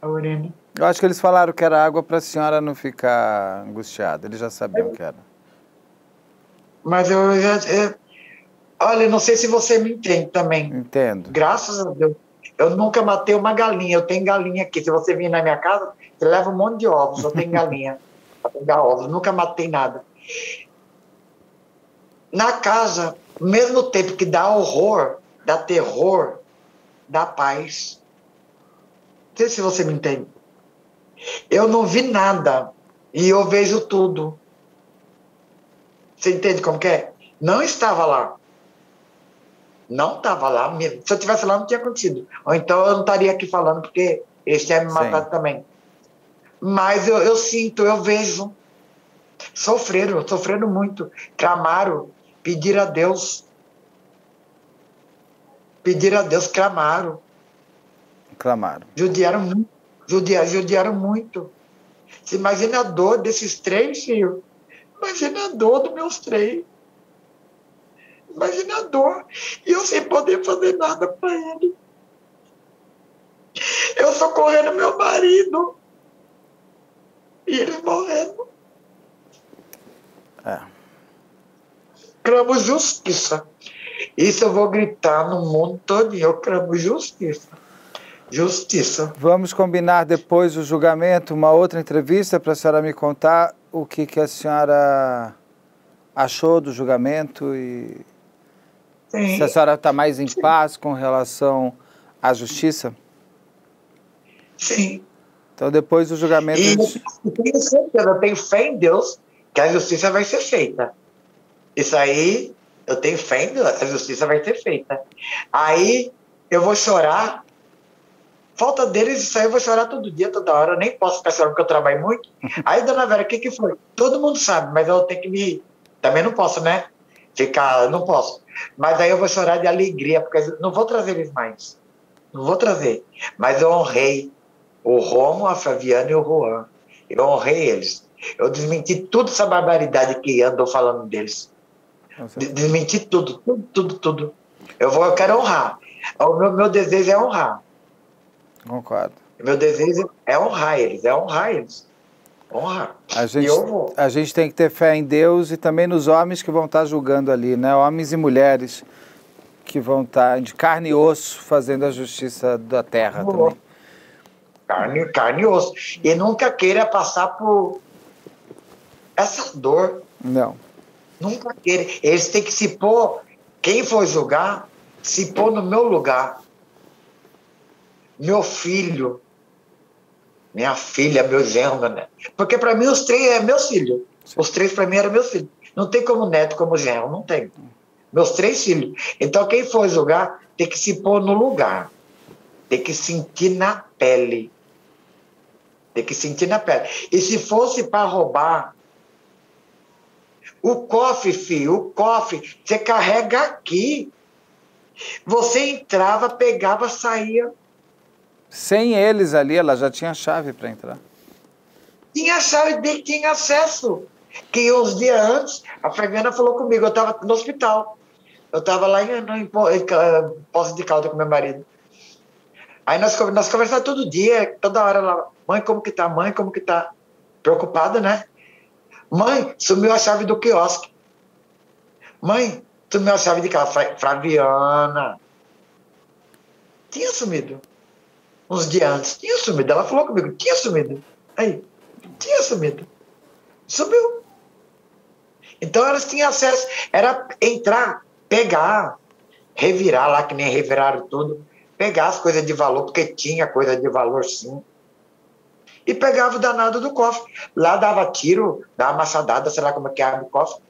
A urina. Eu acho que eles falaram que era água para a senhora não ficar angustiada. Eles já sabiam que era. Mas eu já. Eu, olha, não sei se você me entende também. Entendo. Graças a Deus. Eu nunca matei uma galinha. Eu tenho galinha aqui. Se você vir na minha casa, você leva um monte de ovos. Eu tenho galinha para pegar ovos. Nunca matei nada na casa, mesmo tempo que dá horror, dá terror, dá paz. Não sei se você me entende. Eu não vi nada e eu vejo tudo. Você entende como que é? Não estava lá. Não estava lá mesmo. Se eu estivesse lá, não tinha acontecido. Ou então eu não estaria aqui falando, porque eles tinham me matado Sim. também. Mas eu, eu sinto, eu vejo. Sofreram, sofreram muito. Clamaram, pedir a Deus. Pedir a Deus, clamaram. Clamaram. Judiaram muito. Judiaram, judiaram muito. Você imagina a dor desses três, filhos. Imagina a dor dos meus três. Imagina a dor. E eu sem poder fazer nada para ele. Eu socorrendo meu marido. E ele morrendo. É clamo justiça. Isso eu vou gritar no mundo todo, eu clamo justiça. Justiça. Vamos combinar depois do julgamento uma outra entrevista para a senhora me contar o que, que a senhora achou do julgamento e Sim. se a senhora está mais em Sim. paz com relação à justiça? Sim. Então depois do julgamento. E eu tenho certeza, eu tenho fé em Deus que a justiça vai ser feita. Isso aí, eu tenho fé em Deus, a justiça vai ser feita. Aí eu vou chorar. Falta deles, isso aí eu vou chorar todo dia, toda hora. Eu nem posso ficar chorando porque eu trabalho muito. Aí, dona Vera, o que, que foi? Todo mundo sabe, mas eu tenho que me. Também não posso, né? Ficar. Não posso. Mas aí eu vou chorar de alegria, porque não vou trazer eles mais. Não vou trazer. Mas eu honrei o Romo, a Fabiana e o Juan. Eu honrei eles. Eu desmenti toda essa barbaridade que andou falando deles. Desmentir tudo, tudo, tudo, tudo. Eu, vou, eu quero honrar. O meu, meu desejo é honrar. Concordo. Meu desejo é honrar eles, é honrar eles. Honrar. A gente, a gente tem que ter fé em Deus e também nos homens que vão estar julgando ali, né? Homens e mulheres que vão estar de carne e osso fazendo a justiça da terra também. Carne, carne e osso. E nunca queira passar por essa dor. Não. Nunca queira. Eles têm que se pôr, quem for julgar, se pôr no meu lugar. Meu filho, minha filha, meu genro, né? Porque para mim os três é meus filhos. Os três para mim eram meus filhos. Não tem como neto, como genro, não tem. Meus três filhos. Então quem for julgar tem que se pôr no lugar. Tem que sentir na pele. Tem que sentir na pele. E se fosse para roubar, o cofre, filho, o cofre, você carrega aqui. Você entrava, pegava, saía. Sem eles ali, ela já tinha chave para entrar. Tinha chave, de tinha acesso. Que uns dias antes, a Fabiana falou comigo, eu estava no hospital. Eu estava lá em, em, em, em de Calda com meu marido. Aí nós, nós conversávamos todo dia, toda hora lá, mãe, como que tá? Mãe, como que tá? Preocupada, né? Mãe, sumiu a chave do quiosque. Mãe, sumiu a chave de casa. Flaviana. Tinha sumido. Uns dias antes. Tinha sumido. Ela falou comigo, tinha sumido. Aí, tinha sumido. Sumiu. Então elas tinham acesso. Era entrar, pegar, revirar lá, que nem reviraram tudo pegar as coisas de valor, porque tinha coisa de valor sim, e pegava o danado do cofre. Lá dava tiro, dava machadada, sei lá como é que abre o cofre.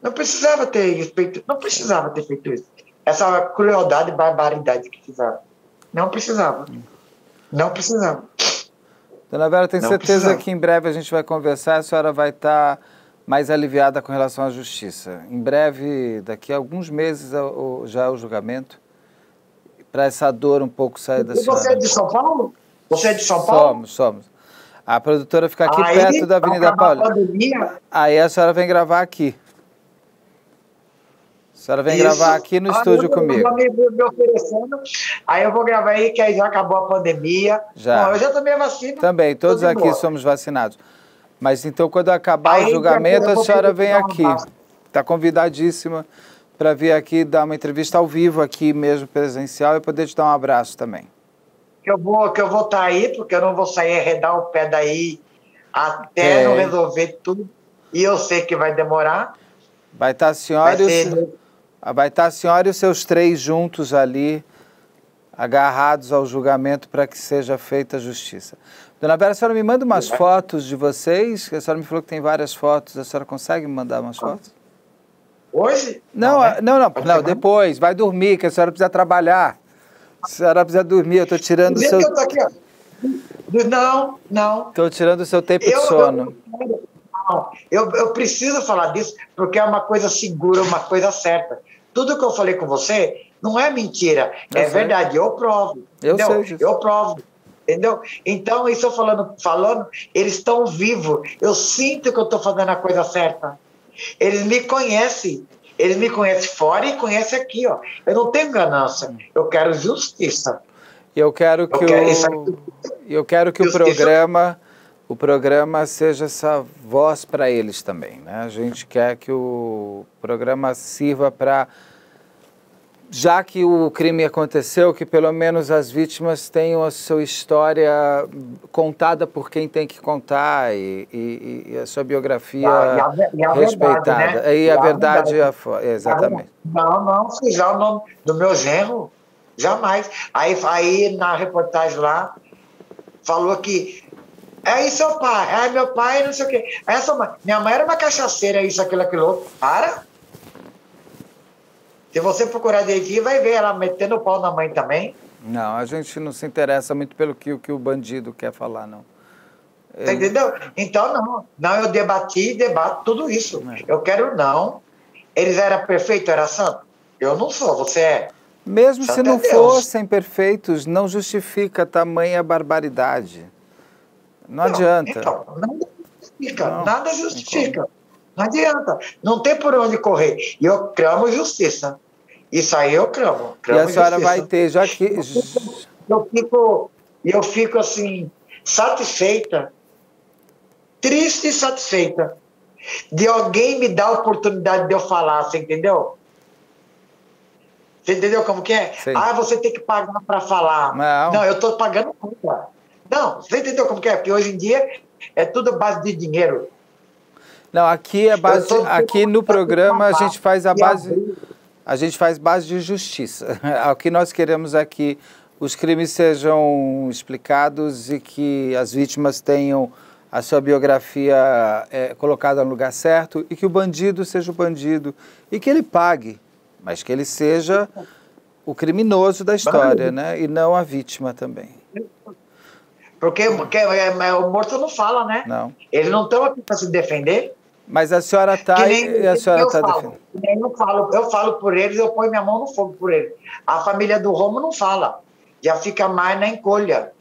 Não precisava ter feito, não precisava ter feito isso. Essa crueldade e barbaridade que fizeram. Não precisava. Não precisava. Dona Vera, tenho certeza precisava. que em breve a gente vai conversar, a senhora vai estar mais aliviada com relação à justiça. Em breve, daqui a alguns meses, já é o julgamento para essa dor um pouco sair da senhora. Você é de São Paulo? Você é de São Paulo? Somos, somos. A produtora fica aqui Aí, perto da Avenida Paula. Aí a senhora vem gravar aqui. A senhora vem Isso. gravar aqui no ah, estúdio eu, comigo. Eu me, me oferecendo. Aí eu vou gravar aí, que aí já acabou a pandemia. Já. Bom, eu já tomei a vacina. Também, todos aqui boa. somos vacinados. Mas então, quando acabar aí, o julgamento, a senhora vem aqui. Está convidadíssima para vir aqui dar uma entrevista ao vivo aqui mesmo presencial e poder te dar um abraço também. Que eu vou que eu vou estar tá aí porque eu não vou sair arredar o pé daí até é. não resolver tudo e eu sei que vai demorar. Vai estar tá a senhora vai, e os, vai estar a senhora e os seus três juntos ali agarrados ao julgamento para que seja feita a justiça. Dona Vera, a senhora me manda umas é. fotos de vocês, a senhora me falou que tem várias fotos, a senhora consegue me mandar umas fotos? Hoje? Não, não, né? não, não, não, depois. Vai dormir, que a senhora precisa trabalhar. A senhora precisa dormir, eu estou tirando o seu... Aqui, não, não. Estou tirando o seu tempo eu, de sono. Eu, eu, eu preciso falar disso porque é uma coisa segura, uma coisa certa. Tudo que eu falei com você não é mentira, eu é sei. verdade, eu provo. Eu entendeu? sei. Eu provo. Entendeu? Então, isso eu falando, falando, eles estão vivos. Eu sinto que eu estou fazendo a coisa certa. Eles me conhecem. Eles me conhecem fora e conhecem aqui, ó. Eu não tenho ganância. Eu quero justiça. Eu quero que eu quero, o, eu quero que o programa o programa seja essa voz para eles também, né? A gente quer que o programa sirva para já que o crime aconteceu, que pelo menos as vítimas tenham a sua história contada por quem tem que contar e, e, e a sua biografia e a, a respeitada. Verdade, né? E a, verdade, verdade. exatamente. Não, não, já o nome do meu genro, jamais. Aí, aí na reportagem lá, falou que é seu pai, é meu pai, não sei o quê. Essa mãe, minha mãe era uma cachaceira, isso, aquilo, aquilo outro. Para! Se você procurar direitinho, vai ver ela metendo o pau na mãe também. Não, a gente não se interessa muito pelo que, que o bandido quer falar, não. Ele... Entendeu? Então, não. Não, eu debati e debato tudo isso. É. Eu quero não. Eles eram perfeitos, era santo? Eu não sou, você é. Mesmo santo se não é fossem perfeitos, não justifica tamanha barbaridade. Não, não adianta. Então, nada justifica. Não, nada justifica. Não adianta. Não tem por onde correr. E eu cramo justiça. Isso aí eu cramo. cramo e a senhora justiça. vai ter, já que. Eu fico, eu fico assim, satisfeita, triste e satisfeita, de alguém me dar a oportunidade de eu falar, você entendeu? Você entendeu como que é? Sim. Ah, você tem que pagar para falar. Não. Não, eu estou pagando conta. Não, você entendeu como que é? Porque hoje em dia é tudo base de dinheiro. Não, aqui é base, aqui no programa a gente faz a base, a gente faz base de justiça. O que nós queremos é que os crimes sejam explicados e que as vítimas tenham a sua biografia é, colocada no lugar certo e que o bandido seja o bandido e que ele pague, mas que ele seja o criminoso da história, né? E não a vítima também. Porque, porque é, o morto não fala, né? Não. Eles não estão aqui para se defender. Mas a senhora está e a senhora está defendendo. Eu falo, eu falo por eles, eu ponho minha mão no fogo por eles. A família do Romo não fala. Já fica mais na encolha.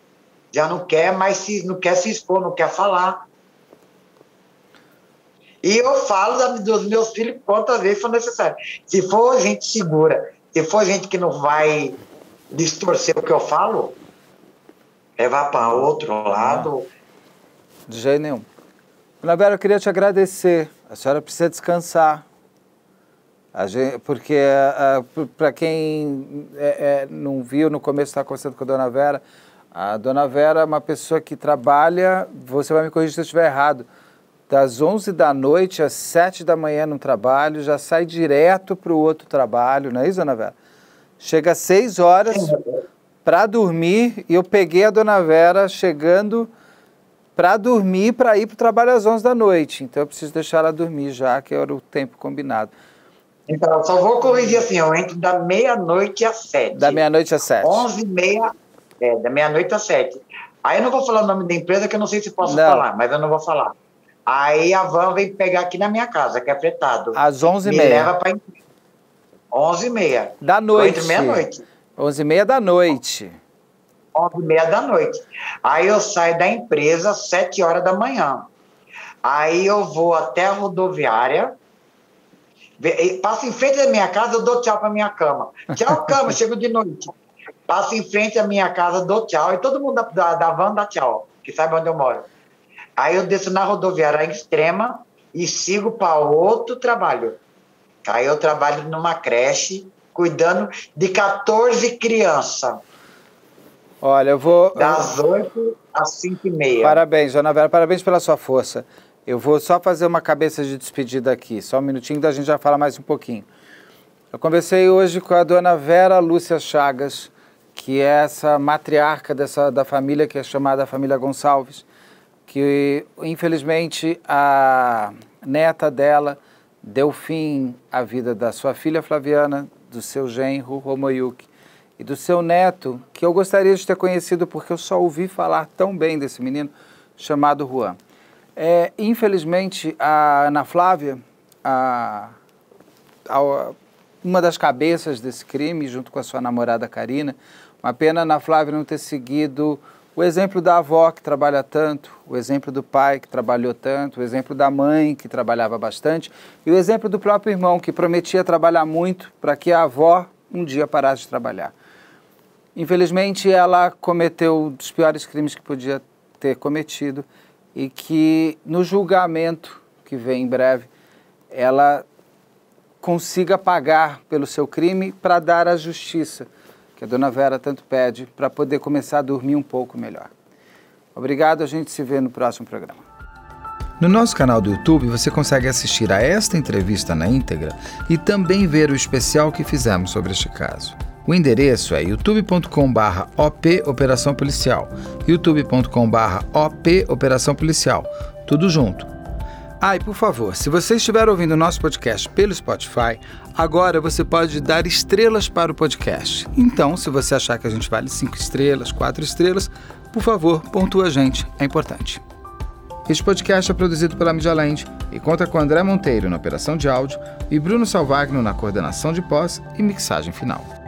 Já não quer mais se, não quer se expor, não quer falar. E eu falo dos meus filhos quantas vezes for necessário. Se for gente segura, se for gente que não vai distorcer o que eu falo, levar para outro lado. De jeito nenhum. Dona Vera, eu queria te agradecer. A senhora precisa descansar. Gente, porque uh, para quem é, é, não viu, no começo estava conversando com a Dona Vera, a Dona Vera é uma pessoa que trabalha, você vai me corrigir se eu estiver errado, das 11 da noite às 7 da manhã no trabalho, já sai direto para o outro trabalho, não é isso, Dona Vera? Chega às 6 horas, para dormir e eu peguei a dona Vera chegando para dormir para ir para o trabalho às 11 da noite. Então eu preciso deixar ela dormir já, que era o tempo combinado. Então, eu só vou corrigir assim, eu entro da meia-noite às sete. Da meia-noite às sete. Onze e meia, é, da meia-noite às sete. Aí eu não vou falar o nome da empresa, que eu não sei se posso não. falar, mas eu não vou falar. Aí a van vem pegar aqui na minha casa, que é fretado. Às onze e meia. Me leva para onze e meia. Da noite. Entre meia-noite. Onze e meia da noite. Onze e meia da noite. Aí eu saio da empresa às sete horas da manhã. Aí eu vou até a rodoviária, passo em frente da minha casa, eu dou tchau para minha cama. Tchau, cama, chego de noite. Passo em frente da minha casa, dou tchau. E todo mundo da, da van dá tchau, que sabe onde eu moro. Aí eu desço na rodoviária extrema e sigo para outro trabalho. Aí eu trabalho numa creche cuidando de 14 crianças. Olha, eu vou. Das 8 às 5 e meia. Parabéns, Dona Vera, parabéns pela sua força. Eu vou só fazer uma cabeça de despedida aqui, só um minutinho, da gente já fala mais um pouquinho. Eu conversei hoje com a dona Vera Lúcia Chagas, que é essa matriarca dessa, da família que é chamada família Gonçalves, que infelizmente a neta dela deu fim à vida da sua filha Flaviana, do seu genro Romoyuki e do seu neto, que eu gostaria de ter conhecido porque eu só ouvi falar tão bem desse menino, chamado Juan. É, infelizmente, a Ana Flávia, a, a, uma das cabeças desse crime, junto com a sua namorada Karina, uma pena a Ana Flávia não ter seguido o exemplo da avó que trabalha tanto, o exemplo do pai que trabalhou tanto, o exemplo da mãe que trabalhava bastante e o exemplo do próprio irmão que prometia trabalhar muito para que a avó um dia parasse de trabalhar. Infelizmente, ela cometeu um dos piores crimes que podia ter cometido e que no julgamento que vem em breve, ela consiga pagar pelo seu crime para dar a justiça que a dona Vera tanto pede para poder começar a dormir um pouco melhor. Obrigado, a gente se vê no próximo programa. No nosso canal do YouTube você consegue assistir a esta entrevista na íntegra e também ver o especial que fizemos sobre este caso. O endereço é youtube.com/op Operação Policial, youtube.com/op Operação Policial, tudo junto. Ah, e por favor, se você estiver ouvindo o nosso podcast pelo Spotify, agora você pode dar estrelas para o podcast. Então, se você achar que a gente vale cinco estrelas, quatro estrelas, por favor, pontua a gente, é importante. Este podcast é produzido pela Media Land e conta com André Monteiro na operação de áudio e Bruno Salvagno na coordenação de pós e mixagem final.